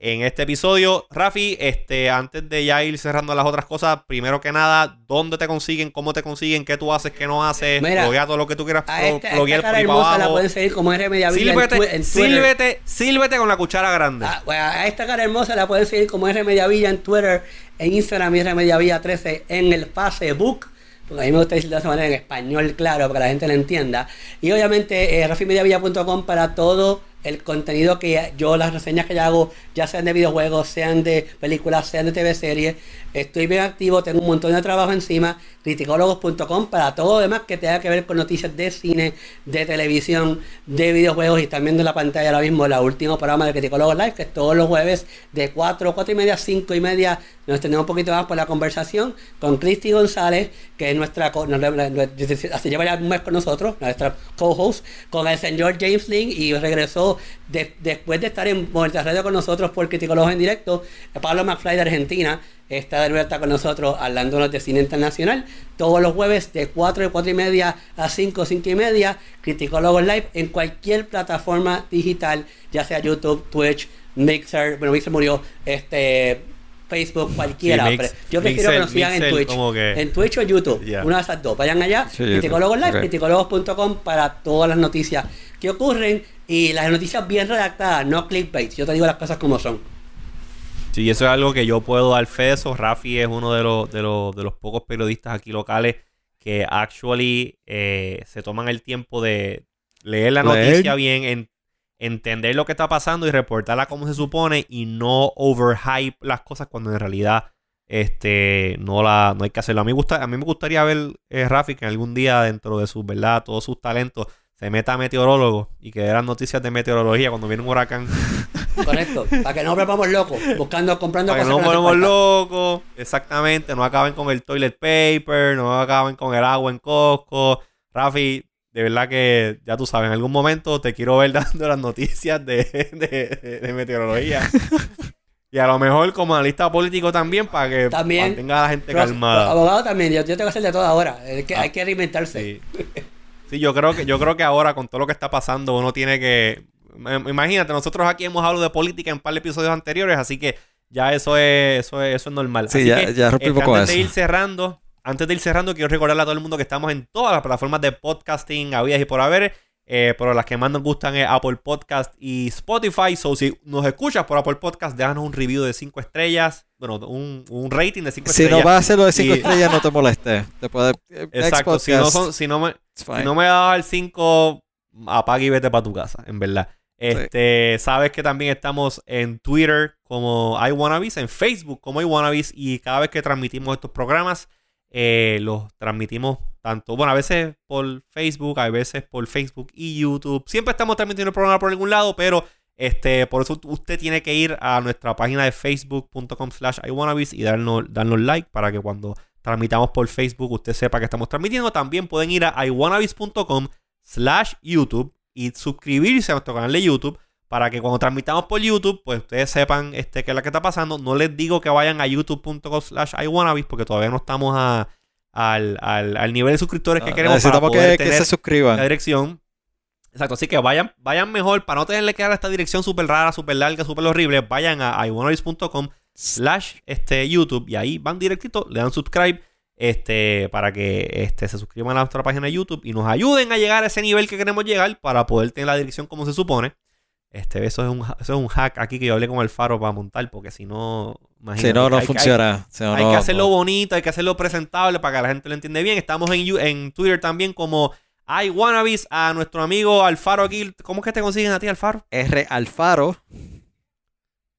Speaker 2: en este episodio. Rafi, este, antes de ya ir cerrando las otras cosas, primero que nada, ¿dónde te consiguen? ¿Cómo te consiguen? ¿Qué tú haces? ¿Qué no haces? Mira, todo lo que tú quieras.
Speaker 3: A esta, cara hermosa la pueden seguir como R Media Villa en.
Speaker 2: Sílvete, con la cuchara grande.
Speaker 3: Ah, a esta cara hermosa la pueden seguir como R Media Villa en Twitter, en Instagram y R Media Villa 13 en el Facebook porque a mí me gusta decirlo de esa manera en español, claro, para que la gente lo entienda. Y obviamente, eh, rafimediavilla.com para todo el contenido que yo, las reseñas que yo hago, ya sean de videojuegos, sean de películas, sean de TV series. Estoy bien activo, tengo un montón de trabajo encima. Criticólogos.com para todo lo demás que tenga que ver con noticias de cine, de televisión, de videojuegos y también de la pantalla ahora mismo, la última programa de Criticólogos Live, que es todos los jueves de 4, 4 y media, 5 y media. Nos tenemos un poquito más por la conversación con Cristi González, que es nuestra, se lleva ya un mes con nosotros, nuestra co-host, con el señor James Link y regresó de- después de estar en Muerta Radio con nosotros por Criticólogos en directo. Pablo McFly de Argentina está de vuelta con nosotros hablándonos de cine internacional todos los jueves de 4 y 4 y media a 5, 5 y media. Criticólogos Live en cualquier plataforma digital, ya sea YouTube, Twitch, Mixer, bueno, Mixer murió, este. Facebook, cualquiera.
Speaker 2: Sí, Mix-
Speaker 3: yo prefiero que
Speaker 2: Mixer-
Speaker 3: nos sigan en Twitch.
Speaker 2: que-
Speaker 3: En Twitch o YouTube. Una de esas dos. Vayan allá.
Speaker 1: Sí,
Speaker 3: Criticólogos. Live,
Speaker 1: Ok.
Speaker 3: criticólogos.com para todas las noticias que ocurren y las noticias bien redactadas, no clickbait. Yo te digo las cosas como son.
Speaker 2: Sí, eso es algo que yo puedo dar fe de eso. Rafi es uno de los, de los, de los pocos periodistas aquí locales que actually eh, se toman el tiempo de leer la
Speaker 1: Leer.
Speaker 2: noticia bien, en- entender lo que está pasando y reportarla como se supone y no overhype las cosas cuando en realidad este no la no hay que hacerlo. A mí, gusta, a mí me gustaría ver eh, Rafi que algún día dentro de sus verdad, todos sus talentos se meta a meteorólogo y que eran noticias de meteorología cuando viene un huracán. [LAUGHS]
Speaker 3: Correcto. para que no nos volvamos locos, buscando, comprando
Speaker 2: Para que
Speaker 3: cosas
Speaker 2: no
Speaker 3: que no falta.
Speaker 2: locos. Exactamente. No acaben con el toilet paper. No acaben con el agua en Costco. Rafi, de verdad que ya tú sabes, en algún momento te quiero ver [LAUGHS] dando las noticias de, de- de meteorología. [LAUGHS] y a lo mejor como analista político también para que
Speaker 3: También.
Speaker 2: mantenga a la gente calmada.
Speaker 3: abogado también, yo, yo tengo que hacer de todo ahora. Es que
Speaker 2: Ah.
Speaker 3: hay que reinventarse.
Speaker 2: Sí. Sí, yo creo que yo creo que ahora con todo lo que está pasando uno tiene que im- imagínate, nosotros aquí hemos hablado de política en un par de episodios anteriores, así que ya eso es eso es, eso es normal.
Speaker 1: Sí,
Speaker 2: Así
Speaker 1: ya-
Speaker 2: que,
Speaker 1: ya rompimos
Speaker 2: este,
Speaker 1: con
Speaker 2: antes de ir cerrando, antes de ir cerrando quiero recordarle a todo el mundo que estamos en todas las plataformas de podcasting habidas y por haber. Eh, pero las que más nos gustan es Apple Podcast y Spotify. So, si nos escuchas por Apple Podcast, déjanos un review de 5 estrellas. Bueno, un, un rating de 5
Speaker 1: Si
Speaker 2: estrellas.
Speaker 1: no vas a hacerlo de 5
Speaker 2: Y-
Speaker 1: estrellas, no te molestes. Te puede, eh,
Speaker 2: Exacto. Si no, son, si no me, si no me das el 5, apaga y vete para tu casa, en verdad. Este, sabes que también estamos en Twitter como iWannabes, en Facebook como iWannabes y cada vez que transmitimos estos programas, eh, los transmitimos tanto, bueno, a veces por Facebook, a veces por Facebook y YouTube. Siempre estamos transmitiendo el programa por algún lado, pero este, por eso usted tiene que ir a nuestra página de facebook.com slash iWannabes y darnos, darnos like para que cuando transmitamos por Facebook usted sepa que estamos transmitiendo. También pueden ir a iWannabes.com slash YouTube y suscribirse a nuestro canal de YouTube para que cuando transmitamos por YouTube, pues ustedes sepan este, qué es lo que está pasando. No les digo que vayan a youtube.com slash iWannabes porque todavía no estamos a- al, al- al nivel de suscriptores que queremos para
Speaker 1: Necesitamos
Speaker 2: poder
Speaker 1: que, que
Speaker 2: tener
Speaker 1: se
Speaker 2: la
Speaker 1: suscriban.
Speaker 2: dirección. Exacto, así que vayan, vayan mejor para no tenerle que dar esta dirección súper rara, súper larga, súper horrible. Vayan a iWannabes.com slash este, YouTube y ahí van directito, le dan subscribe este, para que este, se suscriban a nuestra página de YouTube y nos ayuden a llegar a ese nivel que queremos llegar para poder tener la dirección como se supone. Este, eso es un, eso es un hack aquí que yo hablé con el faro para montar, porque si no, imagínate,
Speaker 1: Si no, no
Speaker 2: hay hay-
Speaker 1: funciona. Si no,
Speaker 2: hay
Speaker 1: no-
Speaker 2: que hacerlo
Speaker 1: no.
Speaker 2: bonito, hay que hacerlo presentable para que la gente lo entienda bien. Estamos en, You- en Twitter también como iWannabes a nuestro amigo Alfaro aquí. ¿Cómo es que te consiguen a ti, Alfaro?
Speaker 1: R Alfaro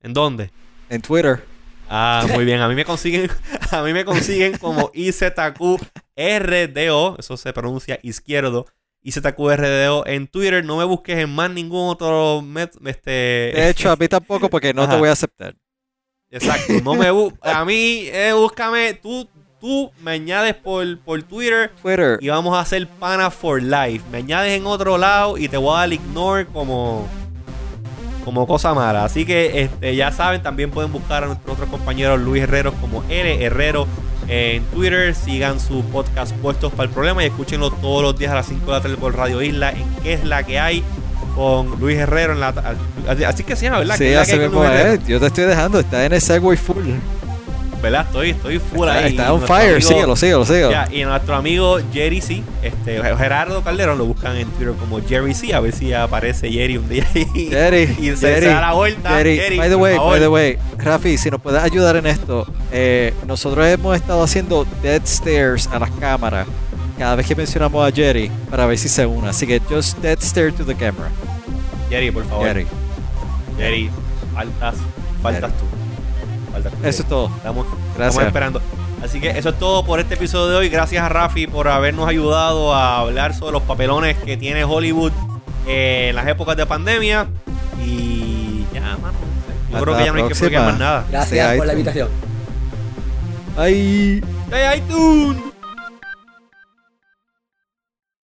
Speaker 2: ¿En dónde?
Speaker 1: en Twitter.
Speaker 2: Ah, muy bien. A mí me consiguen, [LAUGHS] a mí me consiguen como IZQRDO. Eso se pronuncia izquierdo. IZQRDO en Twitter. No me busques en más ningún otro met- este.
Speaker 1: De hecho, a mí tampoco, porque no te voy a aceptar.
Speaker 2: Exacto. No me a mí, eh, búscame. Tú, tú me añades por, por Twitter.
Speaker 1: Twitter.
Speaker 2: y vamos a hacer pana for life. Me añades en otro lado y te voy a dar ignore como como cosa mala. Así que este, ya saben, también pueden buscar a nuestro otro compañero Luis Herrero como L Herrero en Twitter. Sigan su podcast Puestos para el Problema y escúchenlo todos los días a las 5 de la tarde por Radio Isla en qué es la que hay con Luis Herrero en la así que se llama, ¿verdad? ¿Qué
Speaker 1: Sí,
Speaker 2: es la
Speaker 1: así
Speaker 2: que hay con Luis.
Speaker 1: Yo te estoy dejando. Está en el Segway full.
Speaker 2: ¿Verdad? Estoy, estoy full
Speaker 1: Está,
Speaker 2: ahí.
Speaker 1: está on fire.
Speaker 2: amigo-
Speaker 1: Síguelo, síguelo, síguelo.
Speaker 2: Ya, y nuestro amigo Jerry C, este, Gerardo Calderón, lo buscan en Twitter como Jerry C, a ver si aparece Jerry un día ahí.
Speaker 1: Jerry, [LAUGHS]
Speaker 2: y se,
Speaker 1: Jerry,
Speaker 2: se da la vuelta.
Speaker 1: Jerry,
Speaker 2: Jerry,
Speaker 1: by the way, by the way, Rafi, si nos puedes ayudar en esto, eh, nosotros hemos estado haciendo dead stares a las cámaras cada vez que mencionamos a Jerry para ver si se une. Así que just dead stare to the camera.
Speaker 2: Jerry, por favor.
Speaker 1: Jerry.
Speaker 2: Jerry, faltas, faltas tú.
Speaker 1: Eso es todo.
Speaker 2: Estamos, esperando. Así que eso es todo por este episodio de hoy. Gracias a Rafi por habernos ayudado a hablar sobre los papelones que tiene Hollywood en las épocas de pandemia. Y ya, mano. Yo
Speaker 1: Hasta
Speaker 2: creo que ya no hay que
Speaker 1: próxima.
Speaker 2: explicar más nada.
Speaker 3: Gracias por la invitación.
Speaker 1: Bye.
Speaker 2: ¡Hey, iTunes!